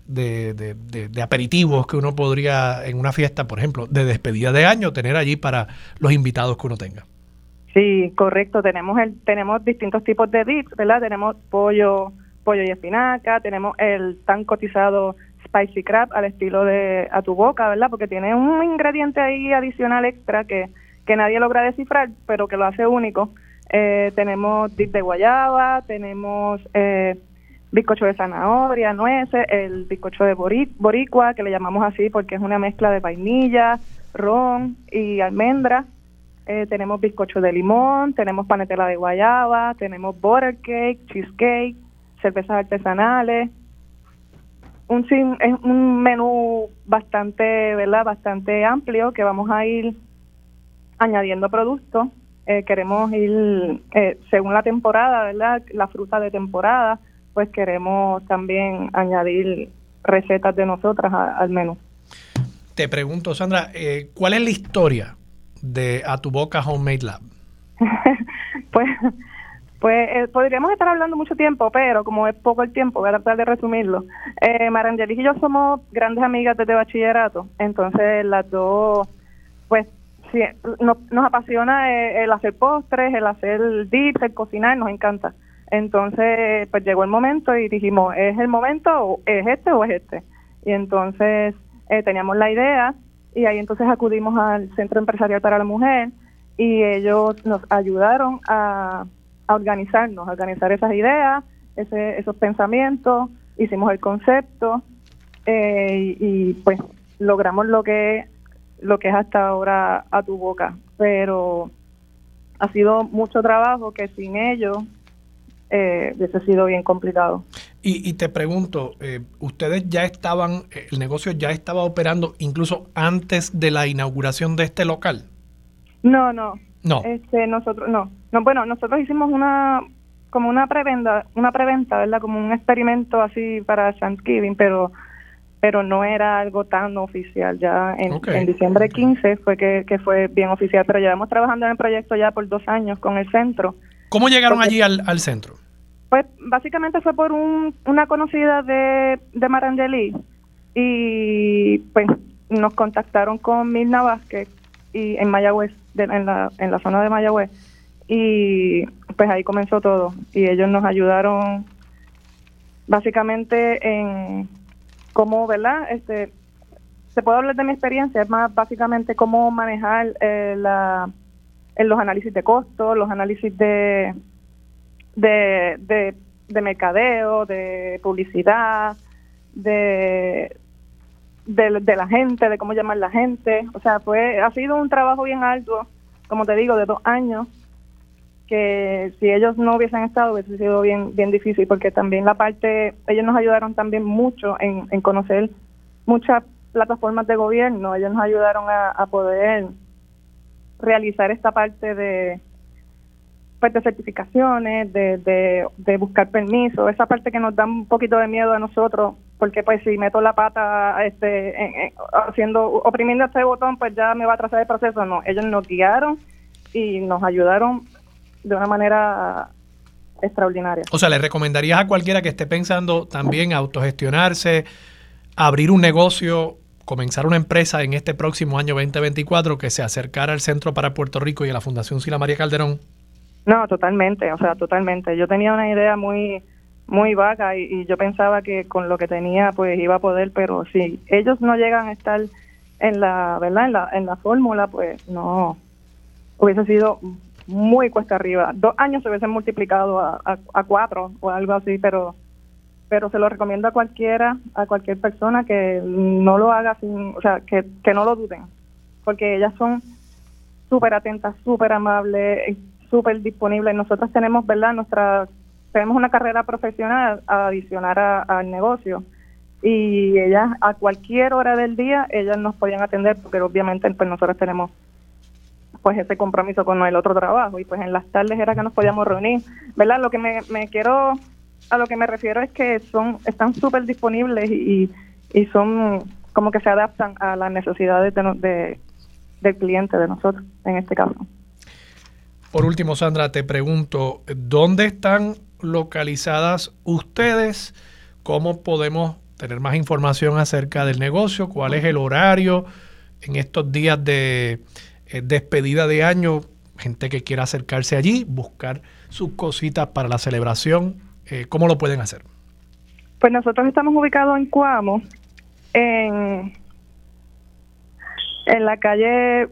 de, de, aperitivos que uno podría en una fiesta, por ejemplo, de despedida de año, tener allí para los invitados que uno tenga. Sí, correcto. Tenemos el, tenemos distintos tipos de dips, ¿verdad? Tenemos pollo, pollo y espinaca, tenemos el tan cotizado spicy crab al estilo de a tu boca, ¿verdad? Porque tiene un ingrediente ahí adicional extra que, que nadie logra descifrar, pero que lo hace único. Eh, tenemos dip de guayaba, tenemos eh, bizcocho de zanahoria, nueces, el bizcocho de boricua, que le llamamos así porque es una mezcla de vainilla, ron y almendra. Eh, tenemos bizcocho de limón, tenemos panetela de guayaba, tenemos butter cake, cheesecake, cervezas artesanales. Un, es un menú bastante, ¿verdad? Bastante amplio que vamos a ir añadiendo productos. Eh, queremos ir, eh, según la temporada, ¿verdad? La fruta de temporada pues queremos también añadir recetas de nosotras al menú. Te pregunto, Sandra, eh, ¿cuál es la historia de A Tu Boca Homemade Lab? *laughs* pues pues eh, podríamos estar hablando mucho tiempo, pero como es poco el tiempo, voy a tratar de resumirlo. Eh, Marangelis y yo somos grandes amigas desde bachillerato, entonces las dos, pues sí, nos, nos apasiona eh, el, hacer postres, el hacer dips, el cocinar, nos encanta. Entonces, pues llegó el momento y dijimos, ¿es el momento es este o es este? Y entonces eh, teníamos la idea y ahí entonces acudimos al Centro Empresarial para la Mujer y ellos nos ayudaron a, organizarnos, a organizar esas ideas, ese, esos pensamientos, hicimos el concepto eh, y, pues logramos lo que lo que es hasta ahora a tu boca, pero ha sido mucho trabajo que sin ellos eh, hubiese sido bien complicado. Y, te pregunto, eh, ¿ustedes ya estaban, el negocio ya estaba operando incluso antes de la inauguración de este local? No, no. No. Este, nosotros, no. no. Bueno, nosotros hicimos una, como una preventa, una preventa, ¿verdad? Como un experimento así para Thanksgiving, pero pero no era algo tan oficial. Ya en, en diciembre 15 fue que, que, fue bien oficial, pero llevamos trabajando en el proyecto ya por dos años con el centro. ¿Cómo llegaron allí al, al centro? Pues básicamente fue por un, una conocida de, de Marangeli y pues nos contactaron con Milna Vázquez y en Mayagüez, en, la, en la zona de Mayagüez y pues ahí comenzó todo y ellos nos ayudaron básicamente en cómo, ¿verdad? Este, se puede hablar de mi experiencia, es más básicamente cómo manejar eh, la, los análisis de costos, los análisis de de, de, mercadeo, de publicidad, de, de, la gente, de cómo llamar la gente. O sea, fue ha sido un trabajo bien alto, como te digo, de dos años, que si ellos no hubiesen estado hubiese sido bien bien difícil, porque también la parte, ellos nos ayudaron también mucho en, en conocer muchas plataformas de gobierno, ellos nos ayudaron a poder realizar esta parte de de certificaciones, de, buscar permiso, esa parte que nos da un poquito de miedo a nosotros, porque pues si meto la pata este haciendo oprimiendo este botón, pues ya me va a atrasar el proceso. No, ellos nos guiaron y nos ayudaron de una manera extraordinaria. O sea, ¿le recomendarías a cualquiera que esté pensando también autogestionarse, abrir un negocio, comenzar una empresa en este próximo año 2024 que se acercara al Centro para Puerto Rico y a la Fundación Sila María Calderón? No, totalmente, o sea, totalmente. Yo tenía una idea muy muy vaga y, yo pensaba que con lo que tenía pues iba a poder, pero si ellos no llegan a estar en la, ¿verdad? En la, en la fórmula, pues no, hubiese sido muy cuesta arriba. Dos años se hubiesen multiplicado a, a, cuatro o algo así, pero pero se lo recomiendo a cualquiera, a cualquier persona que no lo haga sin, o sea, que, que no lo duden, porque ellas son súper atentas, súper amables, súper disponible. Nosotros tenemos, ¿verdad? Nuestra, tenemos una carrera profesional a adicionar al negocio y ellas a cualquier hora del día ellas nos podían atender porque obviamente pues nosotros tenemos pues ese compromiso con el otro trabajo y pues en las tardes era que nos podíamos reunir, ¿verdad? Lo que me, me quiero, a lo que me refiero es que son, están súper disponibles y, y son como que se adaptan a las necesidades de, de, del cliente, de nosotros en este caso. Por último, Sandra, te pregunto, ¿dónde están localizadas ustedes? ¿Cómo podemos tener más información acerca del negocio? ¿Cuál es el horario en estos días de eh, despedida de año? Gente que quiera acercarse allí, buscar sus cositas para la celebración, eh, ¿cómo lo pueden hacer? Pues nosotros estamos ubicados en Cuamo, en, en la calle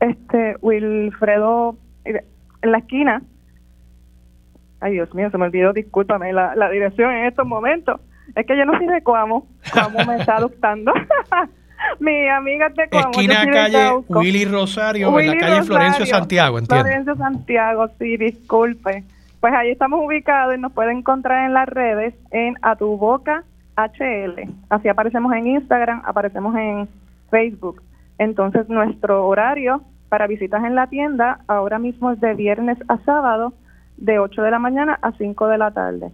este Wilfredo en la esquina. Ay, Dios mío, se me olvidó, discúlpame, la, la dirección en estos momentos. Es que yo no soy de Coamo. Coamo me está adoptando. *laughs* Mi amiga de Coamo. Esquina calle Willy Rosario, en la calle Florencio Santiago, entiendo. Florencio Santiago, sí, disculpe. Pues ahí estamos ubicados y nos pueden encontrar en las redes en A Tu Boca HL. Así aparecemos en Instagram, aparecemos en Facebook. Entonces nuestro horario para visitas en la tienda, ahora mismo es de viernes a sábado, de 8 de la mañana a 5 de la tarde.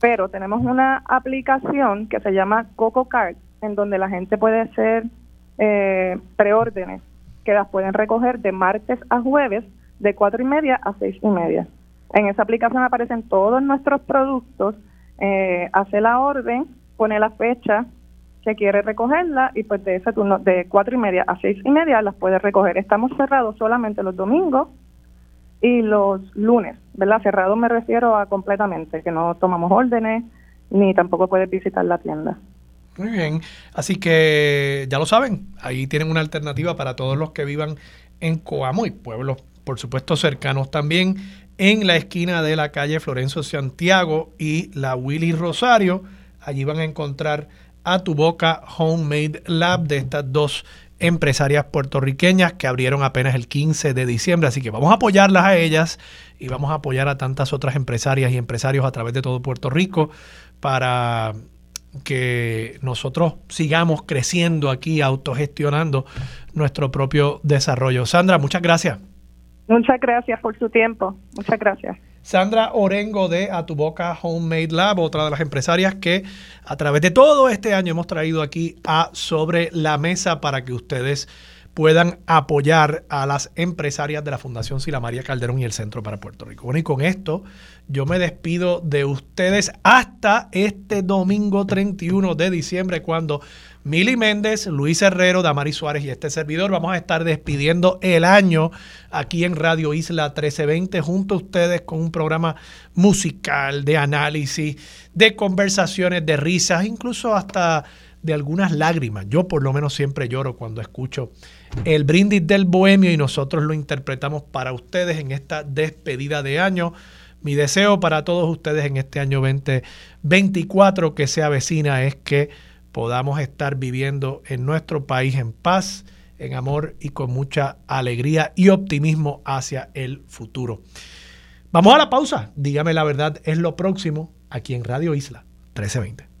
Pero tenemos una aplicación que se llama Coco Card, en donde la gente puede hacer eh, preórdenes que las pueden recoger de martes a jueves, de 4 y media a 6 y media. En esa aplicación aparecen todos nuestros productos, eh, hace la orden, pone la fecha que quiere recogerla y pues de ese turno de cuatro y media a seis y media las puede recoger. Estamos cerrados solamente los domingos y los lunes, ¿verdad? Cerrado me refiero a completamente, que no tomamos órdenes ni tampoco puedes visitar la tienda. Muy bien, así que ya lo saben, ahí tienen una alternativa para todos los que vivan en Coamo y pueblos, por supuesto, cercanos también, en la esquina de la calle Florencio Santiago y la Willy Rosario. Allí van a encontrar a Tu Boca Homemade Lab de estas dos empresarias puertorriqueñas que abrieron apenas el 15 de diciembre. Así que vamos a apoyarlas a ellas y vamos a apoyar a tantas otras empresarias y empresarios a través de todo Puerto Rico para que nosotros sigamos creciendo aquí, autogestionando nuestro propio desarrollo. Sandra, muchas gracias. Muchas gracias por su tiempo. Muchas gracias. Sandra Orengo de A Tu Boca Homemade Lab, otra de las empresarias que a través de todo este año hemos traído aquí a sobre la mesa para que ustedes puedan apoyar a las empresarias de la Fundación Sila María Calderón y el Centro para Puerto Rico. Bueno, y con esto yo me despido de ustedes hasta este domingo 31 de diciembre, cuando Mili Méndez, Luis Herrero, Damaris Suárez y este servidor vamos a estar despidiendo el año aquí en Radio Isla 1320 junto a ustedes con un programa musical, de análisis, de conversaciones, de risas, incluso hasta de algunas lágrimas. Yo por lo menos siempre lloro cuando escucho el brindis del bohemio y nosotros lo interpretamos para ustedes en esta despedida de año. Mi deseo para todos ustedes en este año 2024 que se avecina es que podamos estar viviendo en nuestro país en paz, en amor y con mucha alegría y optimismo hacia el futuro. Vamos a la pausa. Dígame la verdad, es lo próximo aquí en Radio Isla 1320.